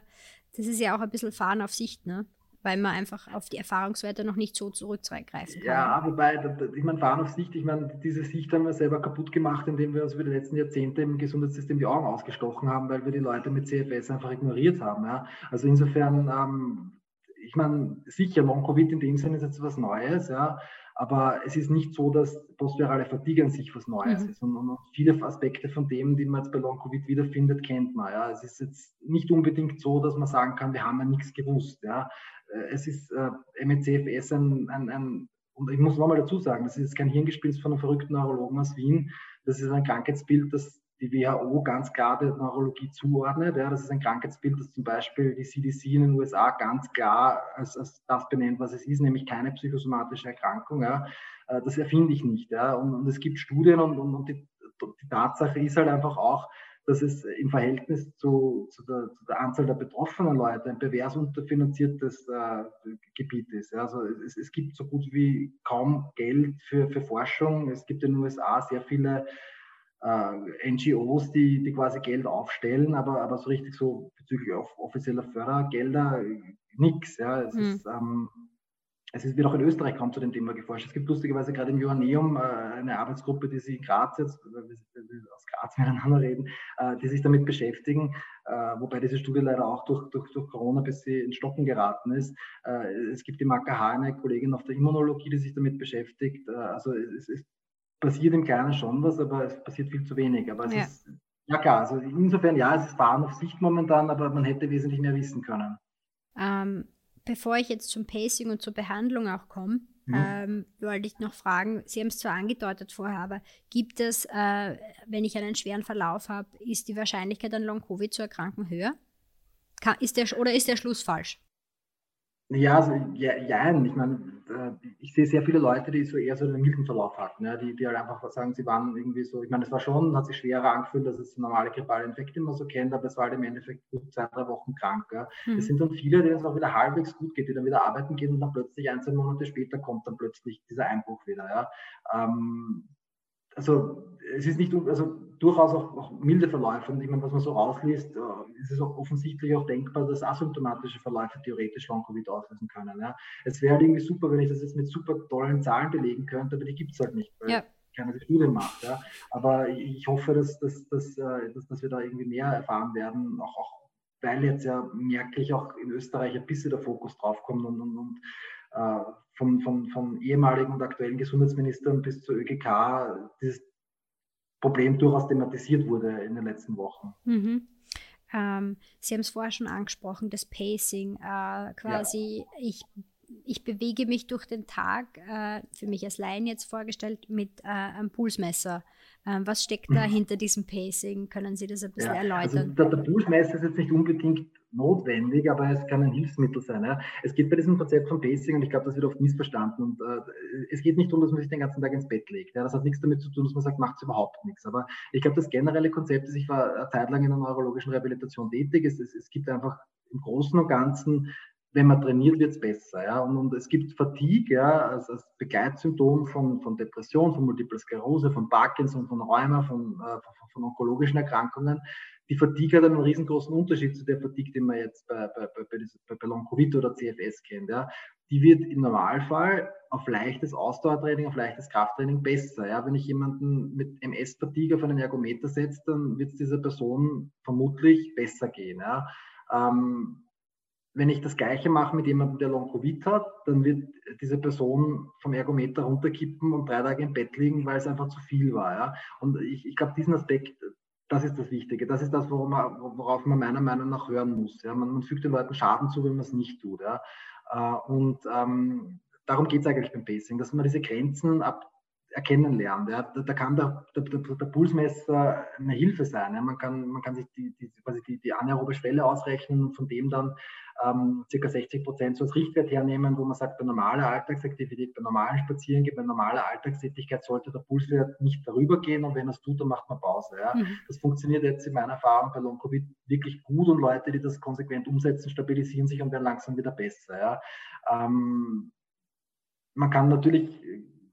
A: das ist ja auch ein bisschen Fahren auf Sicht, ne? weil man einfach auf die Erfahrungswerte noch nicht so zurückgreifen kann.
B: Ja, wobei, ich meine, fahren auf Sicht, ich meine, diese Sicht haben wir selber kaputt gemacht, indem wir uns über die letzten Jahrzehnte im Gesundheitssystem die Augen ausgestochen haben, weil wir die Leute mit CFS einfach ignoriert haben. Ja. Also insofern, ähm, ich meine, sicher, Long-Covid in dem Sinne ist jetzt was Neues, ja, aber es ist nicht so, dass postvirale Fatigue an sich was Neues mhm. ist. Und, und, viele Aspekte von dem, die man jetzt bei Long-Covid wiederfindet, kennt man. Ja. Es ist jetzt nicht unbedingt so, dass man sagen kann, wir haben ja nichts gewusst. Ja. Äh, es ist äh, MECFS ein, ein, ein, und ich muss nochmal dazu sagen, das ist kein Hirngespinst von einem verrückten Neurologen aus Wien. Das ist ein Krankheitsbild, das die WHO ganz klar der Neurologie zuordnet. Ja, das ist ein Krankheitsbild, das zum Beispiel die CDC in den USA ganz klar als, als das benennt, was es ist, nämlich keine psychosomatische Erkrankung. Ja. Äh, das erfinde ich nicht. Ja. Und, und es gibt Studien und, und, und die, die Tatsache ist halt einfach auch, dass es im Verhältnis zu, zu, der, zu, der, Anzahl der betroffenen Leute ein pervers unterfinanziertes äh, Gebiet ist. Ja. Also es, es, gibt so gut wie kaum Geld für, für Forschung. Es gibt in den USA sehr viele äh, NGOs, die, die quasi Geld aufstellen, aber, aber so richtig so bezüglich offizieller Fördergelder äh, nichts. Ja. Es, mhm. ist, ähm, es ist, wird auch in Österreich kaum zu dem Thema geforscht. Es gibt lustigerweise gerade im Joanneum äh, eine Arbeitsgruppe, die sich in Graz jetzt, wir, wir aus Graz miteinander reden, äh, die sich damit beschäftigen, äh, wobei diese Studie leider auch durch, durch, durch Corona bis sie in Stocken geraten ist. Äh, es gibt im AKH eine Kollegin auf der Immunologie, die sich damit beschäftigt. Also es, es passiert im Kleinen schon was, aber es passiert viel zu wenig. Aber es ja. ist, ja klar, also insofern ja, es ist Fahren auf Sicht momentan, aber man hätte wesentlich mehr wissen können.
A: Ähm, bevor ich jetzt zum Pacing und zur Behandlung auch komme, mhm. ähm, wollte ich noch fragen, Sie haben es zwar angedeutet vorher, aber gibt es, äh, wenn ich einen schweren Verlauf habe, ist die Wahrscheinlichkeit an Long-Covid zu erkranken höher? Kann, ist der, oder ist der Schluss falsch?
B: Ja, also, ja, ja, ich meine, äh, ich sehe sehr viele Leute, die so eher so einen milden Verlauf hatten, ja, die, die halt einfach sagen, sie waren irgendwie so, ich meine, es war schon, hat sich schwerer angefühlt, dass es normale grippale Infekte immer so kennt, aber es war halt im Endeffekt gut zwei, drei Wochen krank. Ja. Mhm. Es sind dann viele, denen es auch wieder halbwegs gut geht, die dann wieder arbeiten gehen und dann plötzlich ein, zwei Monate später kommt dann plötzlich dieser Einbruch wieder. Ja. Ähm, also es ist nicht, also durchaus auch, auch, milde Verläufe. Und ich meine, was man so rausliest, äh, ist es auch offensichtlich auch denkbar, dass asymptomatische Verläufe theoretisch Long-Covid auslösen können. Ja. Es wäre halt irgendwie super, wenn ich das jetzt mit super tollen Zahlen belegen könnte, aber die gibt es halt nicht, weil ja. keiner die Studien macht. Ja. Aber ich hoffe, dass, dass, dass, äh, dass, dass wir da irgendwie mehr erfahren werden, auch, auch weil jetzt ja merklich auch in Österreich ein bisschen der Fokus draufkommt und, und, und äh, von, von, von ehemaligen und aktuellen Gesundheitsministern bis zur ÖGK dieses Problem durchaus thematisiert wurde in den letzten Wochen.
A: Mhm. Ähm, Sie haben es vorher schon angesprochen, das Pacing. Äh, quasi, ja. ich, ich bewege mich durch den Tag, äh, für mich als Laien jetzt vorgestellt, mit äh, einem Pulsmesser. Ähm, was steckt da mhm. hinter diesem Pacing? Können Sie das ein bisschen ja, also erläutern?
B: Also der, der ist jetzt nicht unbedingt notwendig, aber es kann ein Hilfsmittel sein. Ja. Es geht bei diesem Konzept von Pacing, und ich glaube, das wird oft missverstanden, und äh, es geht nicht darum, dass man sich den ganzen Tag ins Bett legt. Ja. Das hat nichts damit zu tun, dass man sagt, macht es überhaupt nichts. Aber ich glaube, das generelle Konzept ist, ich war eine Zeit lang in der neurologischen Rehabilitation tätig, es, es, es gibt einfach im Großen und Ganzen wenn man trainiert, wird es besser. Ja? Und, und, es gibt Fatigue ja, als, als Begleitsymptom von, von Depression, von Multiple Sklerose, von Parkinson, von Rheuma, von, äh, von, von, onkologischen Erkrankungen. Die Fatigue hat einen riesengroßen Unterschied zu der Fatigue, die man jetzt bei, bei, bei, bei, Long-Covid oder CFS kennt. Ja? Die wird im Normalfall auf leichtes Ausdauertraining, auf leichtes Krafttraining besser. Ja? Wenn ich jemanden mit MS-Fatigue auf einen Ergometer setze, dann wird es dieser Person vermutlich besser gehen. Ja? Ähm, wenn ich das Gleiche mache mit jemandem, der Long-Covid hat, dann wird diese Person vom Ergometer runterkippen und drei Tage im Bett liegen, weil es einfach zu viel war. Ja? Und ich, ich glaube, diesen Aspekt, das ist das Wichtige. Das ist das, worauf man, worauf man meiner Meinung nach hören muss. Ja? Man, man, fügt den Leuten Schaden zu, wenn man es nicht tut. Ja? Äh, und ähm, darum geht es eigentlich beim Pacing, dass man diese Grenzen ab erkennen lernt. Ja. Da, da, kann der, der, der, Pulsmesser eine Hilfe sein. Ja. Man, kann, man kann sich die, die, quasi die, die anaerobe Schwelle ausrechnen und von dem dann ähm, circa 60 Prozent so als Richtwert hernehmen, wo man sagt, bei normaler Alltagsaktivität, bei normalen Spazierengehen, bei normaler Alltagstätigkeit sollte der Pulswert nicht darüber gehen und wenn er es tut, dann macht man Pause. Ja. Mhm. Das funktioniert jetzt in meiner Erfahrung bei Long-Covid wirklich gut und Leute, die das konsequent umsetzen, stabilisieren sich und werden langsam wieder besser. Ja. Ähm, man kann natürlich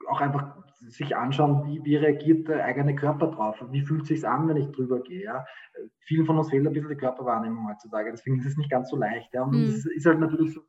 B: auch einfach sich anschauen, wie, wie reagiert der eigene Körper drauf, wie fühlt es sich an, wenn ich drüber gehe. Ja? Vielen von uns fehlt ein bisschen die Körperwahrnehmung heutzutage, deswegen ist es nicht ganz so leicht. Ja? Und mhm. das ist halt natürlich so.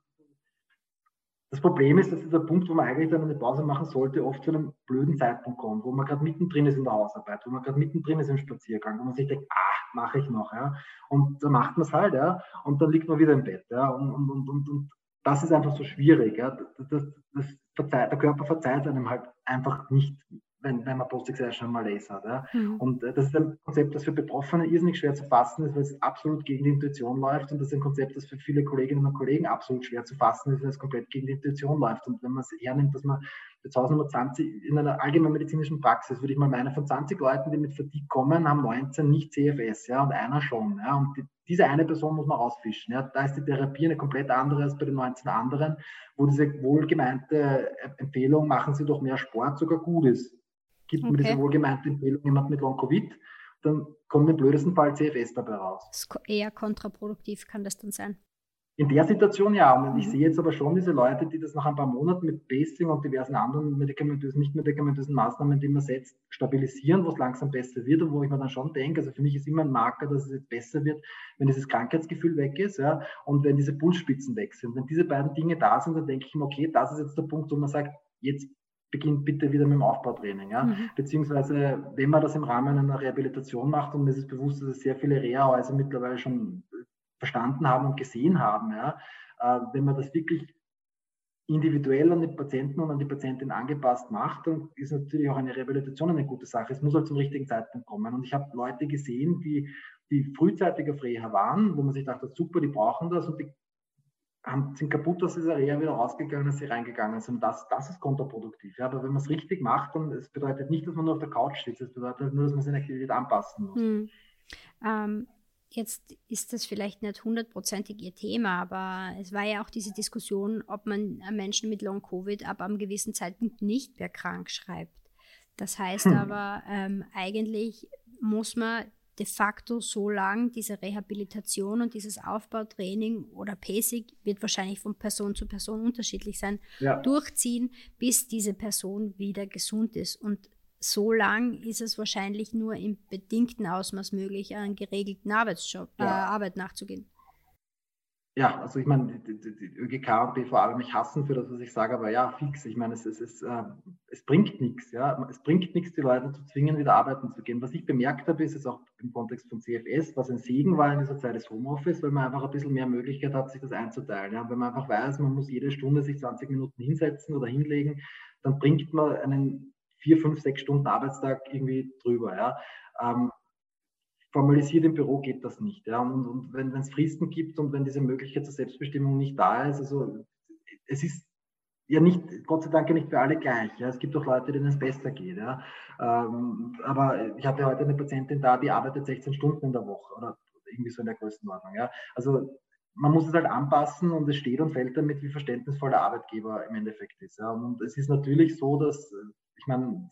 B: Das Problem ist, dass dieser Punkt, wo man eigentlich dann eine Pause machen sollte, oft zu einem blöden Zeitpunkt kommt, wo man gerade mittendrin ist in der Hausarbeit, wo man gerade mittendrin ist im Spaziergang, wo man sich denkt, ah, mache ich noch. Ja? Und dann macht man es halt, ja, und dann liegt man wieder im Bett. Ja? Und, und, und, und, und das ist einfach so schwierig. Ja? Das, das, das verzeiht, der Körper verzeiht einem halt einfach nicht, wenn, wenn man Post-Exertional Malaise hat. Ja. Mhm. Und äh, das ist ein Konzept, das für Betroffene irrsinnig schwer zu fassen ist, weil es absolut gegen die Intuition läuft. Und das ist ein Konzept, das für viele Kolleginnen und Kollegen absolut schwer zu fassen ist, weil es komplett gegen die Intuition läuft. Und wenn man es hernimmt, dass man jetzt Hausnummer 20 in einer allgemeinmedizinischen Praxis, würde ich mal meinen, von 20 Leuten, die mit Fatigue kommen, haben 19 nicht CFS, ja, und einer schon. Ja. Und die, diese eine Person muss man rausfischen. Ja. Da ist die Therapie eine komplett andere als bei den 19 anderen, wo diese wohlgemeinte Empfehlung, machen Sie doch mehr Sport, sogar gut ist. Gibt okay. mir diese wohlgemeinte Empfehlung jemand mit Long-Covid, dann kommt im blödesten Fall CFS dabei raus.
A: Eher kontraproduktiv kann das dann sein.
B: In der Situation ja. Und ich mhm. sehe jetzt aber schon diese Leute, die das nach ein paar Monaten mit Pacing und diversen anderen medikamentösen, nicht medikamentösen Maßnahmen, die man setzt, stabilisieren, wo es langsam besser wird und wo ich mir dann schon denke, also für mich ist immer ein Marker, dass es jetzt besser wird, wenn dieses Krankheitsgefühl weg ist ja, und wenn diese Pulsspitzen weg sind. Wenn diese beiden Dinge da sind, dann denke ich mir, okay, das ist jetzt der Punkt, wo man sagt, jetzt beginnt bitte wieder mit dem Aufbautraining. Ja? Mhm. Beziehungsweise, wenn man das im Rahmen einer Rehabilitation macht, und mir ist es bewusst, dass es sehr viele Reha-Häuser mittlerweile schon verstanden haben und gesehen haben. Ja. Äh, wenn man das wirklich individuell an den Patienten und an die Patientin angepasst macht, dann ist natürlich auch eine Rehabilitation eine gute Sache. Es muss halt zum richtigen Zeitpunkt kommen. Und ich habe Leute gesehen, die, die frühzeitig auf Reha waren, wo man sich dachte, super, die brauchen das und die haben, sind kaputt aus dieser Reha wieder rausgegangen, als sie reingegangen sind. Das, das ist kontraproduktiv. Ja. Aber wenn man es richtig macht, dann es bedeutet nicht, dass man nur auf der Couch sitzt, es bedeutet nur, dass man seine Aktivität anpassen muss. Hm.
A: Ähm, Jetzt ist das vielleicht nicht hundertprozentig ihr Thema, aber es war ja auch diese Diskussion, ob man Menschen mit Long-Covid ab einem gewissen Zeitpunkt nicht mehr krank schreibt. Das heißt hm. aber, ähm, eigentlich muss man de facto so lang diese Rehabilitation und dieses Aufbautraining oder Pacing wird wahrscheinlich von Person zu Person unterschiedlich sein, ja. durchziehen, bis diese Person wieder gesund ist. Und so lang ist es wahrscheinlich nur im bedingten Ausmaß möglich, einen geregelten Arbeitsjob, äh, ja. äh, Arbeit nachzugehen.
B: Ja, also ich meine, die, die, die ÖGK und BVA mich hassen für das, was ich sage, aber ja, fix. Ich meine, es, es, es, äh, es bringt nichts. Ja? Es bringt nichts, die Leute zu zwingen, wieder arbeiten zu gehen. Was ich bemerkt habe, ist es auch im Kontext von CFS, was ein Segen war in dieser Zeit des Homeoffice, weil man einfach ein bisschen mehr Möglichkeit hat, sich das einzuteilen. Ja? Wenn man einfach weiß, man muss jede Stunde sich 20 Minuten hinsetzen oder hinlegen, dann bringt man einen vier, fünf, sechs Stunden Arbeitstag irgendwie drüber. Ja. Ähm, formalisiert im Büro geht das nicht. Ja. Und, und wenn es Fristen gibt und wenn diese Möglichkeit zur Selbstbestimmung nicht da ist, also es ist ja nicht, Gott sei Dank nicht für alle gleich. Ja. Es gibt auch Leute, denen es besser geht. Ja. Ähm, aber ich hatte heute eine Patientin da, die arbeitet 16 Stunden in der Woche oder irgendwie so in der Größenordnung. Ja. Also man muss es halt anpassen und es steht und fällt damit, wie verständnisvoll der Arbeitgeber im Endeffekt ist. Ja. Und es ist natürlich so, dass ich meine,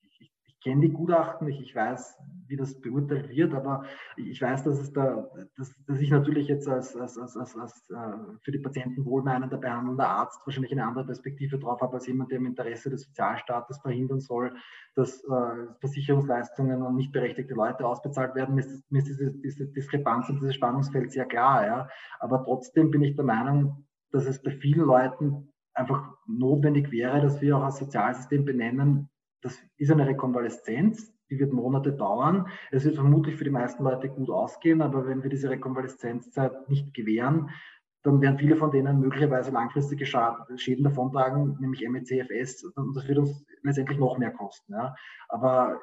B: ich, ich, kenne die Gutachten, ich, ich weiß, wie das beurteilt wird, aber ich weiß, dass es da, dass, dass ich natürlich jetzt als, als, als, als, als äh, für die Patienten wohlmeinender behandelnder Arzt wahrscheinlich eine andere Perspektive drauf habe als jemand, der im Interesse des Sozialstaates verhindern soll, dass äh, Versicherungsleistungen an nicht berechtigte Leute ausbezahlt werden. Mir ist, mir ist diese, diese Diskrepanz und dieses Spannungsfeld sehr klar, ja. Aber trotzdem bin ich der Meinung, dass es bei vielen Leuten einfach notwendig wäre, dass wir auch als Sozialsystem benennen, das ist eine Rekonvaleszenz, die wird Monate dauern. Es wird vermutlich für die meisten Leute gut ausgehen, aber wenn wir diese Rekonvaleszenzzeit nicht gewähren, dann werden viele von denen möglicherweise langfristige Schäden davontragen, nämlich MECFS, und das wird uns letztendlich noch mehr kosten. Ja. Aber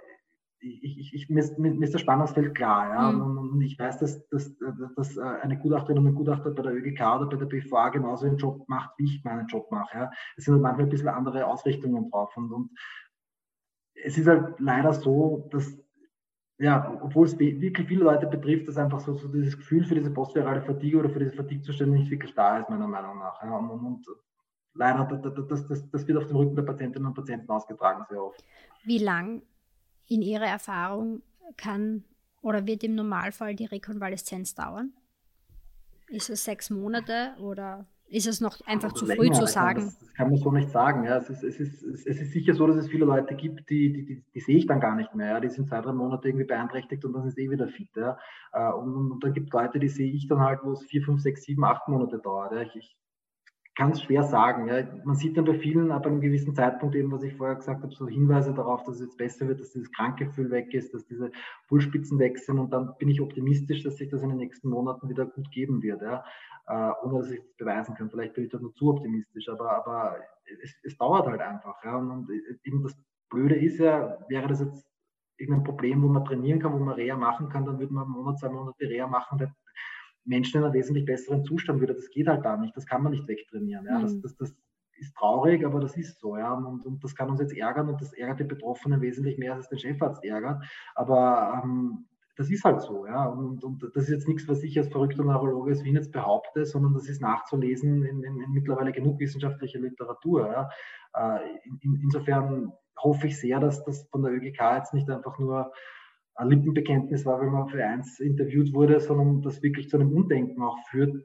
B: ich, ich, ich, mir, ist, mir ist das Spannungsfeld klar. Ja? Mhm. Und, und, ich weiß, dass, dass, dass, eine Gutachterin und ein Gutachter bei der ÖGK oder bei der BVA genauso einen Job macht, wie ich meinen Job mache. Ja? Es sind halt manchmal ein bisschen andere Ausrichtungen drauf. Und, und es ist halt leider so, dass ja, obwohl es wirklich viele Leute betrifft, dass einfach so, so dieses Gefühl für diese postvirale Fatigue oder für diese Fatigue-Zustände nicht wirklich da ist, meiner Meinung nach. Ja. Und, und, leider, das, das, das wird auf dem Rücken der Patientinnen und Patienten ausgetragen sehr oft.
A: Wie lang in Ihrer Erfahrung kann oder wird im Normalfall die Rekonvaleszenz dauern? Ist es sechs Monate oder ist es noch einfach zu früh zu sagen?
B: Das, das, kann man so nicht sagen. Ja. Es, ist, es, ist, es ist sicher so, dass es viele Leute gibt, die, die, die, die sehe ich dann gar nicht mehr. Ja. Die sind zwei, drei Monate irgendwie beeinträchtigt und dann ist eh wieder fit. Ja. Äh, und, und, und dann gibt es Leute, die sehe ich dann halt, wo es vier, fünf, sechs, sieben, acht Monate dauert. Ja. Ich, ich es schwer sagen. Ja. Man sieht dann bei vielen ab einem gewissen Zeitpunkt eben, was ich vorher gesagt habe, so Hinweise darauf, dass es jetzt besser wird, dass dieses Krankgefühl weg ist, dass diese Pulsspitzen weg sind und dann bin ich optimistisch, dass sich das in den nächsten Monaten wieder gut geben wird, ja. Äh, ohne dass ich das beweisen kann. Vielleicht bin ich da nur zu optimistisch, aber, aber es, es dauert halt einfach. Ja. Und, und eben das Blöde ist ja, wäre das jetzt irgendein Problem, wo man trainieren kann, wo man Reha machen kann, dann würde man einen Monat, zwei Monate Reha machen, Menschen in einem wesentlich besseren Zustand wieder. Das geht halt da nicht, das kann man nicht wegtrainieren. Ja. Das, mhm. das, das ist traurig, aber das ist so. Ja. Und, und, das kann uns jetzt ärgern und das ärgert die Betroffenen wesentlich mehr, als es den Chefarzt ärgert. Aber ähm, das ist halt so. Ja. Und, und, das ist jetzt nichts, was ich als verrückter Neurologe aus Wien jetzt behaupte, sondern das ist nachzulesen in, in, in mittlerweile genug wissenschaftlicher Literatur. Ja. Äh, in, insofern hoffe ich sehr, dass das von der ÖGK jetzt nicht einfach nur ein Lippenbekenntnis war, wenn man für eins interviewt wurde, sondern das wirklich zu einem Umdenken auch führt.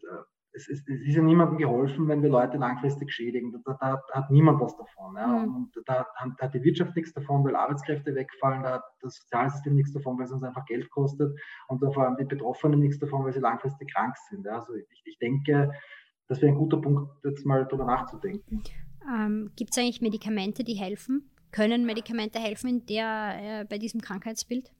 B: Es ist, es ist ja niemandem geholfen, wenn wir Leute langfristig schädigen. Da, da, da hat niemand was davon. Ja. Mhm. Und da hat, hat, die Wirtschaft nichts davon, weil Arbeitskräfte wegfallen, da hat das Sozialsystem nichts davon, weil es uns einfach Geld kostet und da vor allem die Betroffenen nichts davon, weil sie langfristig krank sind. Ja. Also ich, ich denke, das wäre ein guter Punkt, jetzt mal darüber nachzudenken.
A: Ähm, Gibt es eigentlich Medikamente, die helfen? Können Medikamente helfen in der, äh, bei diesem Krankheitsbild?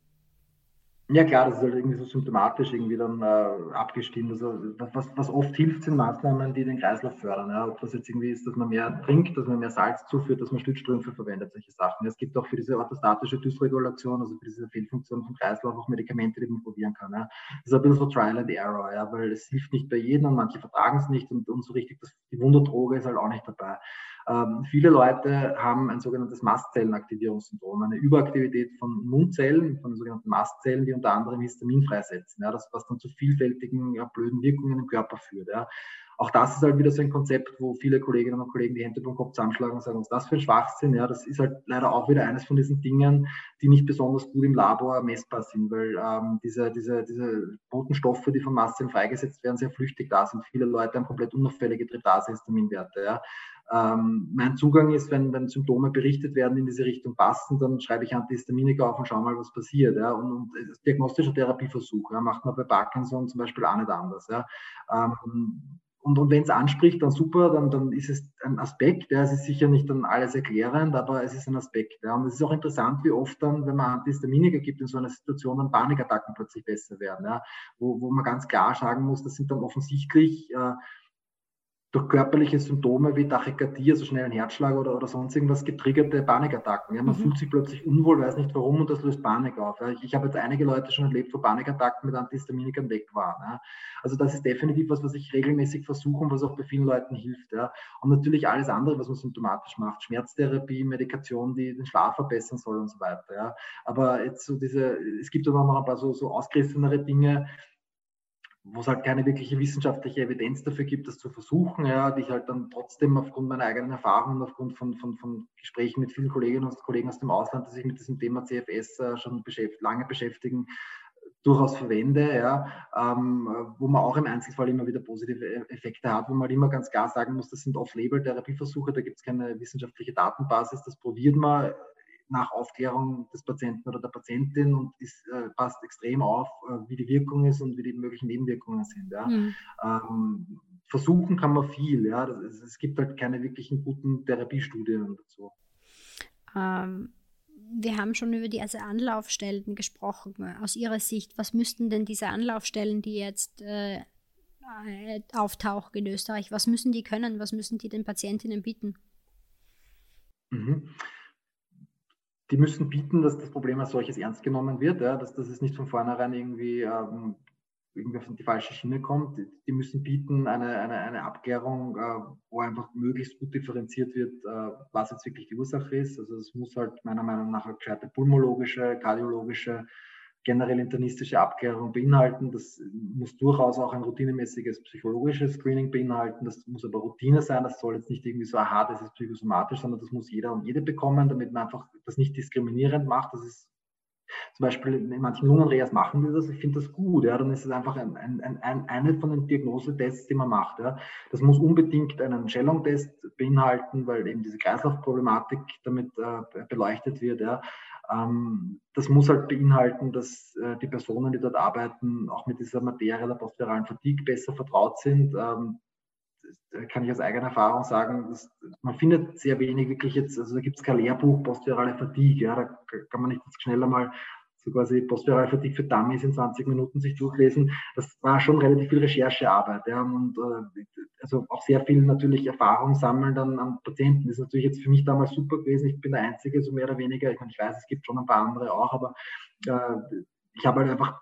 B: Ja klar, das ist halt irgendwie so symptomatisch irgendwie dann äh, abgestimmt. Also was, was oft hilft, sind Maßnahmen, die den Kreislauf fördern. Ja. Ob das jetzt irgendwie ist, dass man mehr trinkt, dass man mehr Salz zuführt, dass man Stützstrümpfe verwendet, solche Sachen. Es gibt auch für diese orthostatische Dysregulation, also für diese Fehlfunktion vom Kreislauf auch Medikamente, die man probieren kann. Ja. Das ist ein bisschen so Trial and Error, ja, weil es hilft nicht bei jedem und manche vertragen es nicht und, und so richtig, das, die Wunderdroge ist halt auch nicht dabei. Ähm, viele Leute haben ein sogenanntes Mastzellenaktivierungssyndrom, eine Überaktivität von Immunzellen, von sogenannten Mastzellen, die unter anderem Histamin freisetzen, ja, das, was dann zu vielfältigen ja, blöden Wirkungen im Körper führt. Ja. Auch das ist halt wieder so ein Konzept, wo viele Kolleginnen und Kollegen die Hände beim Kopf zusammenschlagen und sagen, was ist das für ein Schwachsinn? Ja, das ist halt leider auch wieder eines von diesen Dingen, die nicht besonders gut im Labor messbar sind, weil ähm, diese, diese, diese Botenstoffe, die von Mastzellen freigesetzt werden, sehr flüchtig da sind. Viele Leute haben komplett unauffällige Tritase-Histaminwerte. Ja. Ähm, mein Zugang ist, wenn, wenn Symptome berichtet werden, in diese Richtung passen, dann schreibe ich Antihistaminika auf und schaue mal, was passiert. Ja. Und, und diagnostischer Therapieversuch ja, macht man bei Parkinson zum Beispiel auch nicht anders. Ja. Ähm, und, und wenn es anspricht, dann super, dann, dann ist es ein Aspekt. Ja. Es ist sicher nicht dann alles erklärend, aber es ist ein Aspekt. Ja. Und es ist auch interessant, wie oft dann, wenn man Antihistaminika gibt in so einer Situation, dann Panikattacken plötzlich besser werden. Ja. Wo, wo man ganz klar sagen muss, das sind dann offensichtlich äh, durch körperliche Symptome wie Tachykardie, also schnellen Herzschlag oder, oder sonst irgendwas getriggerte Panikattacken. Ja, man mhm. fühlt sich plötzlich unwohl, weiß nicht warum und das löst Panik auf. Ja. Ich, ich habe jetzt einige Leute schon erlebt, wo Panikattacken mit Antihistaminikern weg waren. Ja. Also das ist definitiv was, was ich regelmäßig versuche und was auch bei vielen Leuten hilft. Ja. Und natürlich alles andere, was man symptomatisch macht, Schmerztherapie, Medikation, die den Schlaf verbessern soll und so weiter. Ja. Aber jetzt so diese, es gibt dann auch noch ein paar so, so ausgerissenere Dinge, wo es halt keine wirkliche wissenschaftliche Evidenz dafür gibt, das zu versuchen, ja, die ich halt dann trotzdem aufgrund meiner eigenen Erfahrungen, aufgrund von, von, von Gesprächen mit vielen Kolleginnen und Kollegen aus dem Ausland, die sich mit diesem Thema CFS äh, schon beschäft lange beschäftigen, durchaus verwende, ja, ähm, wo man auch im Einzelfall immer wieder positive e-, Effekte hat, wo man immer ganz klar sagen muss, das sind Off-Label-Therapieversuche, da gibt es keine wissenschaftliche Datenbasis, das probiert man nach Aufklärung des Patienten oder der Patientin und ist, äh, passt extrem auf, äh, wie die Wirkung ist und wie die möglichen Nebenwirkungen sind. Ja. Mhm. Ähm, versuchen kann man viel, ja. Das, es gibt halt keine wirklichen guten Therapiestudien dazu.
A: Ähm, wir haben schon über diese Anlaufstellen gesprochen. Aus Ihrer Sicht, was müssten denn diese Anlaufstellen, die jetzt äh, auftauchen in Österreich, was müssen die können? Was müssen die den Patientinnen bieten?
B: Mhm die müssen bieten, dass das Problem als solches ernst genommen wird, ja, dass, dass es nicht von vornherein irgendwie ähm, irgendwie auf die falsche Schiene kommt. Die müssen bieten eine, eine, eine Abklärung, äh, wo einfach möglichst gut differenziert wird, äh, was jetzt wirklich die Ursache ist. Also es muss halt meiner Meinung nach eine gescheite pulmologische, kardiologische, generell internistische Abklärung beinhalten. Das muss durchaus auch ein routinemäßiges psychologisches Screening beinhalten. Das muss aber Routine sein. Das soll jetzt nicht irgendwie so, aha, das ist psychosomatisch, sondern das muss jeder und jede bekommen, damit man einfach das nicht diskriminierend macht. Das ist zum Beispiel in manchen Lungenreas machen die das, ich finde das gut, ja, dann ist es einfach ein, ein, ein, eine von den Diagnosetests, die man macht. Ja. Das muss unbedingt einen Schellung-Test beinhalten, weil eben diese Kreislaufproblematik damit äh, beleuchtet wird. Ja. Ähm, das muss halt beinhalten, dass äh, die Personen, die dort arbeiten, auch mit dieser Materie der postviralen Fatigue besser vertraut sind. Ähm, kann ich aus eigener Erfahrung sagen, man findet sehr wenig wirklich jetzt, also da gibt es kein Lehrbuch postvirale Fatigue, ja, da kann man nicht schneller mal so quasi Fatigue für Dummies in 20 Minuten sich durchlesen. Das war schon relativ viel Recherchearbeit ja, und äh, also auch sehr viel natürlich Erfahrung sammeln dann an Patienten. Das ist natürlich jetzt für mich damals super gewesen. Ich bin der Einzige, so mehr oder weniger. Ich meine, ich weiß, es gibt schon ein paar andere auch, aber äh, ich habe halt einfach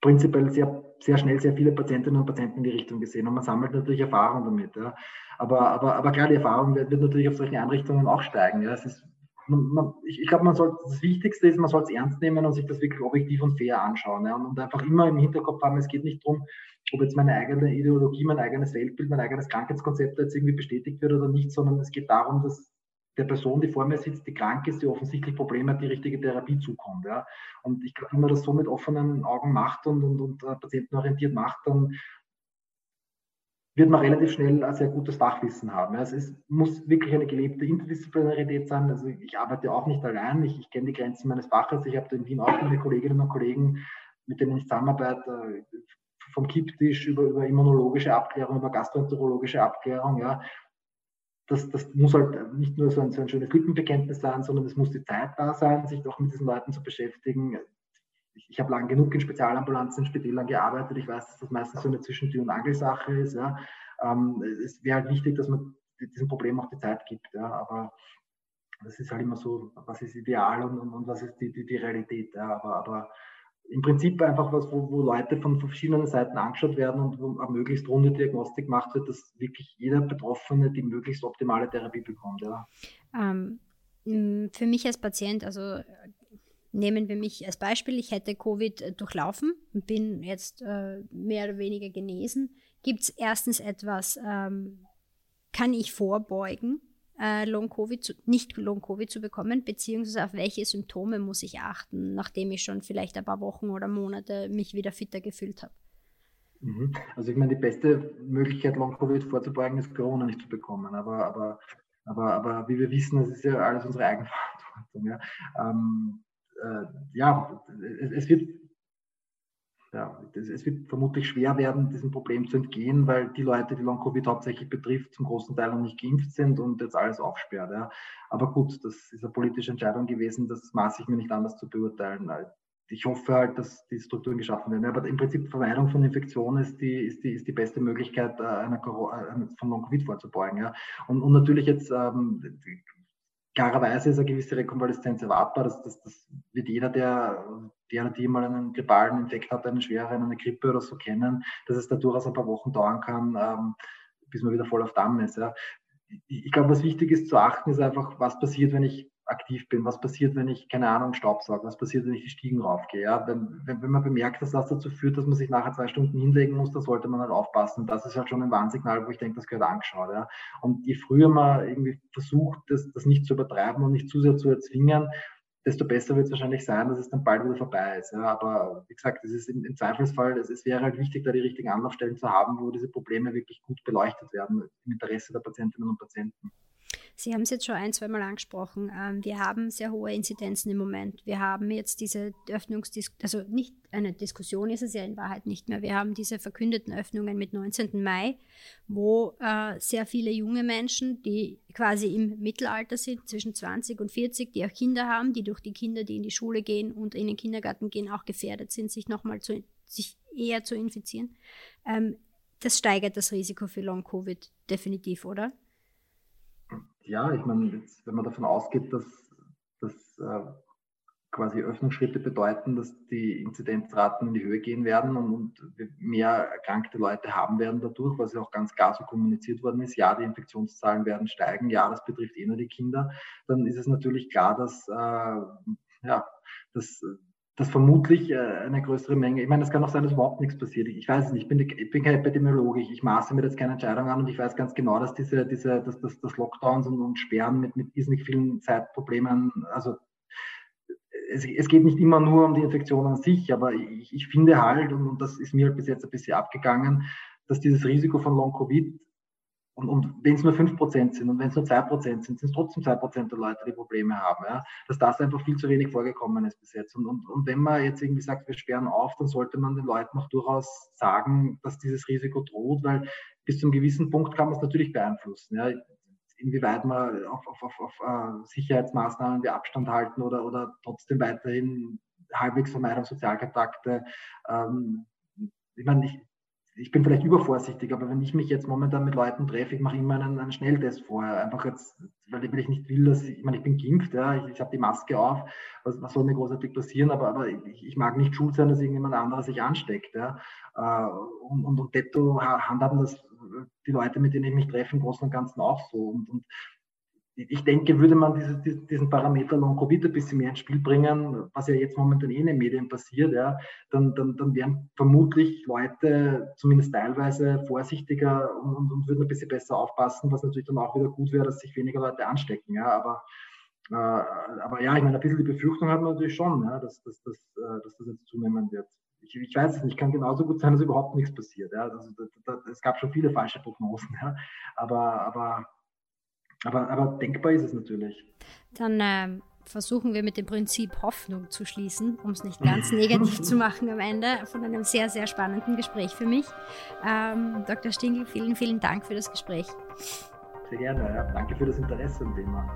B: prinzipiell sehr, sehr schnell sehr viele Patientinnen und Patienten in die Richtung gesehen und man sammelt natürlich Erfahrung damit. Ja. Aber, aber, aber klar, die Erfahrung wird, wird natürlich auf solchen Einrichtungen auch steigen. Ja. Es ist, man, man, ich, ich glaube, man soll, das Wichtigste ist, man soll es ernst nehmen und sich das wirklich objektiv und fair anschauen. Ja. Und, und einfach immer im Hinterkopf haben, es geht nicht darum, ob jetzt meine eigene Ideologie, mein eigenes Weltbild, mein eigenes Krankheitskonzept jetzt irgendwie bestätigt wird oder nicht, sondern es geht darum, dass der Person, die vor mir sitzt, die krank ist, die offensichtlich Probleme hat, die richtige Therapie zukommt. Ja. Und ich glaube, wenn man das so mit offenen Augen macht und, und, und äh, patientenorientiert macht, dann wird man relativ schnell ein sehr gutes Fachwissen haben. Es ist, muss wirklich eine gelebte Interdisziplinarität sein. Also ich arbeite auch nicht allein, ich, ich kenne die Grenzen meines Faches. Ich habe in Wien auch viele Kolleginnen und Kollegen, mit denen ich zusammenarbeite, vom Kipptisch über, über immunologische Abklärung, über gastroenterologische Abklärung. Ja das, das muss halt nicht nur so ein, so ein schönes Lippenbekenntnis sein, sondern es muss die Zeit da sein, sich doch mit diesen Leuten zu beschäftigen. Ich, ich habe lang genug in Spezialambulanzen, Spitälern gearbeitet. Ich weiß, dass das meistens so eine Zwischentür- und Angelsache ist. Ja. Ähm, es wäre halt wichtig, dass man diesem Problem auch die Zeit gibt. Ja. Aber das ist halt immer so, was ist ideal und, und, und was ist die, die, die Realität. Ja. Aber, aber im Prinzip einfach was, wo, wo Leute von verschiedenen Seiten angeschaut werden und wo eine möglichst runde Diagnostik gemacht wird, dass wirklich jeder Betroffene die möglichst optimale Therapie bekommt. Ja.
A: Ähm, für mich als Patient, also nehmen wir mich als Beispiel, ich hätte Covid äh, durchlaufen und bin jetzt äh, mehr oder weniger genesen. Gibt es erstens etwas, ähm, kann ich vorbeugen? äh, Long-Covid, nicht Long-Covid zu bekommen, beziehungsweise auf welche Symptome muss ich achten, nachdem ich schon vielleicht ein paar Wochen oder Monate mich wieder fitter gefühlt habe?
B: Mhm. Also ich meine, die beste Möglichkeit, Long-Covid vorzubeugen, ist Corona nicht zu bekommen. Aber, aber, aber, aber wie wir wissen, das ist ja alles unsere Eigenverantwortung. Ja, ähm, äh, ja es, es wird ja, es wird vermutlich schwer werden, diesem Problem zu entgehen, weil die Leute, die Long-Covid hauptsächlich betrifft, zum großen Teil noch nicht geimpft sind und jetzt alles aufsperrt. Ja. Aber gut, das ist eine politische Entscheidung gewesen, das maße ich mir nicht anders zu beurteilen. Ich hoffe halt, dass die Strukturen geschaffen werden. Aber im Prinzip Vermeidung von Infektionen ist die, ist die, ist die beste Möglichkeit, äh, einer Corona, von Long-Covid vorzubeugen. Ja. Und, und natürlich jetzt ähm, klarerweise ist eine gewisse Rekonvaleszenz erwartbar. Das, das, das wird jeder, der, der die mal einen grippalen Infekt hat, einen schweren, eine Grippe oder so kennen, dass es da durchaus ein paar Wochen dauern kann, ähm, bis man wieder voll auf Damm ist. Ja. Ich glaube, was wichtig ist zu achten, ist einfach, was passiert, wenn ich aktiv bin, was passiert, wenn ich, keine Ahnung, Staubsauge, was passiert, wenn ich die Stiegen raufgehe. Ja? Wenn, wenn, wenn, man bemerkt, dass das dazu führt, dass man sich nachher zwei Stunden hinlegen muss, da sollte man halt aufpassen. Das ist halt schon ein Warnsignal, wo ich denke, das gehört angeschaut. Ja? Und je früher man irgendwie versucht, das, das nicht zu übertreiben und nicht zu sehr zu erzwingen, desto besser wird es wahrscheinlich sein, dass es dann bald wieder vorbei ist. Ja, aber wie gesagt, es ist im, im Zweifelsfall, es, es, wäre halt wichtig, da die richtigen Anlaufstellen zu haben, wo diese Probleme wirklich gut beleuchtet werden im Interesse der Patientinnen und Patienten.
A: Sie haben es jetzt schon ein, zwei Mal angesprochen. Ähm, wir haben sehr hohe Inzidenzen im Moment. Wir haben jetzt diese Öffnungsdiskussion, also nicht eine Diskussion ist es ja in Wahrheit nicht mehr. Wir haben diese verkündeten Öffnungen mit 19. Mai, wo äh, sehr viele junge Menschen, die quasi im Mittelalter sind, zwischen 20 und 40, die auch Kinder haben, die durch die Kinder, die in die Schule gehen und in den Kindergarten gehen, auch gefährdet sind, sich nochmal zu, sich eher zu infizieren. Ähm, das steigert das Risiko für Long-Covid definitiv, oder?
B: Ja, ich meine, wenn man davon ausgeht, dass, dass äh, quasi Öffnungsschritte bedeuten, dass die Inzidenzraten in die Höhe gehen werden und, und mehr erkrankte Leute haben werden dadurch, was ja auch ganz klar so kommuniziert worden ist. Ja, die Infektionszahlen werden steigen, ja, das betrifft eh nur die Kinder. Dann ist es natürlich klar, dass, äh, ja, dass dass vermutlich äh, eine größere Menge, ich meine, es kann auch sein, dass überhaupt nichts passiert. Ich weiß es nicht, ich bin, ich bin kein Epidemiologe, ich maße mir jetzt keine Entscheidung an und ich weiß ganz genau, dass diese, diese, dass, dass, dass Lockdowns und, und Sperren mit, mit irrsinnig vielen Zeitproblemen, also es, es, geht nicht immer nur um die Infektion an sich, aber ich, ich finde halt, und, und, das ist mir bis jetzt ein bisschen abgegangen, dass dieses Risiko von Long-Covid und, und wenn es nur 5% sind und wenn es nur 2% sind, sind es trotzdem 2% der Leute, die Probleme haben. Ja? Dass das einfach viel zu wenig vorgekommen ist bis jetzt. Und, und, und wenn man jetzt irgendwie sagt, wir sperren auf, dann sollte man den Leuten auch durchaus sagen, dass dieses Risiko droht, weil bis zu einem gewissen Punkt kann man es natürlich beeinflussen. Ja? Inwieweit man auf, auf, auf, auf uh, Sicherheitsmaßnahmen wie Abstand halten oder, oder trotzdem weiterhin halbwegs Vermeidung Sozialkontakte. Ähm, ich meine, ich, ich bin vielleicht übervorsichtig, aber wenn ich mich jetzt momentan mit Leuten treffe, ich mache immer einen, einen Schnelltest vorher. Einfach jetzt, weil ich nicht will, dass ich, ich meine, ich bin geimpft, ja, ich, ich habe die Maske auf, was, was soll mir großartig passieren, aber, aber ich, ich, mag nicht schuld sein, dass irgendjemand anderes sich ansteckt. Ja. Äh, und, und, und detto handhaben das die Leute, mit denen ich mich treffe, im Großen und Ganzen auch so. Und, und ich denke, würde man diese, diesen Parameter Long-Covid ein bisschen mehr ins Spiel bringen, was ja jetzt momentan eh in den Medien passiert, ja, dann, dann, dann wären vermutlich Leute zumindest teilweise vorsichtiger und, und, und, würden ein bisschen besser aufpassen, was natürlich dann auch wieder gut wäre, dass sich weniger Leute anstecken. Ja, aber, äh, aber ja, ich meine, ein bisschen die Befürchtung hat man natürlich schon, ja, dass, dass, dass, äh, dass das jetzt zunehmen wird. Ich, ich, weiß es nicht, kann genauso gut sein, dass überhaupt nichts passiert. Ja. Also, da, da, es gab schon viele falsche Prognosen, ja. aber, aber aber, aber denkbar ist es natürlich.
A: Dann ähm, versuchen wir mit dem Prinzip Hoffnung zu schließen, um es nicht ganz negativ zu machen am Ende von einem sehr, sehr spannenden Gespräch für mich. Ähm, Dr. Stingl, vielen, vielen Dank für das Gespräch.
B: Sehr gerne, ja. Danke für das Interesse am Thema.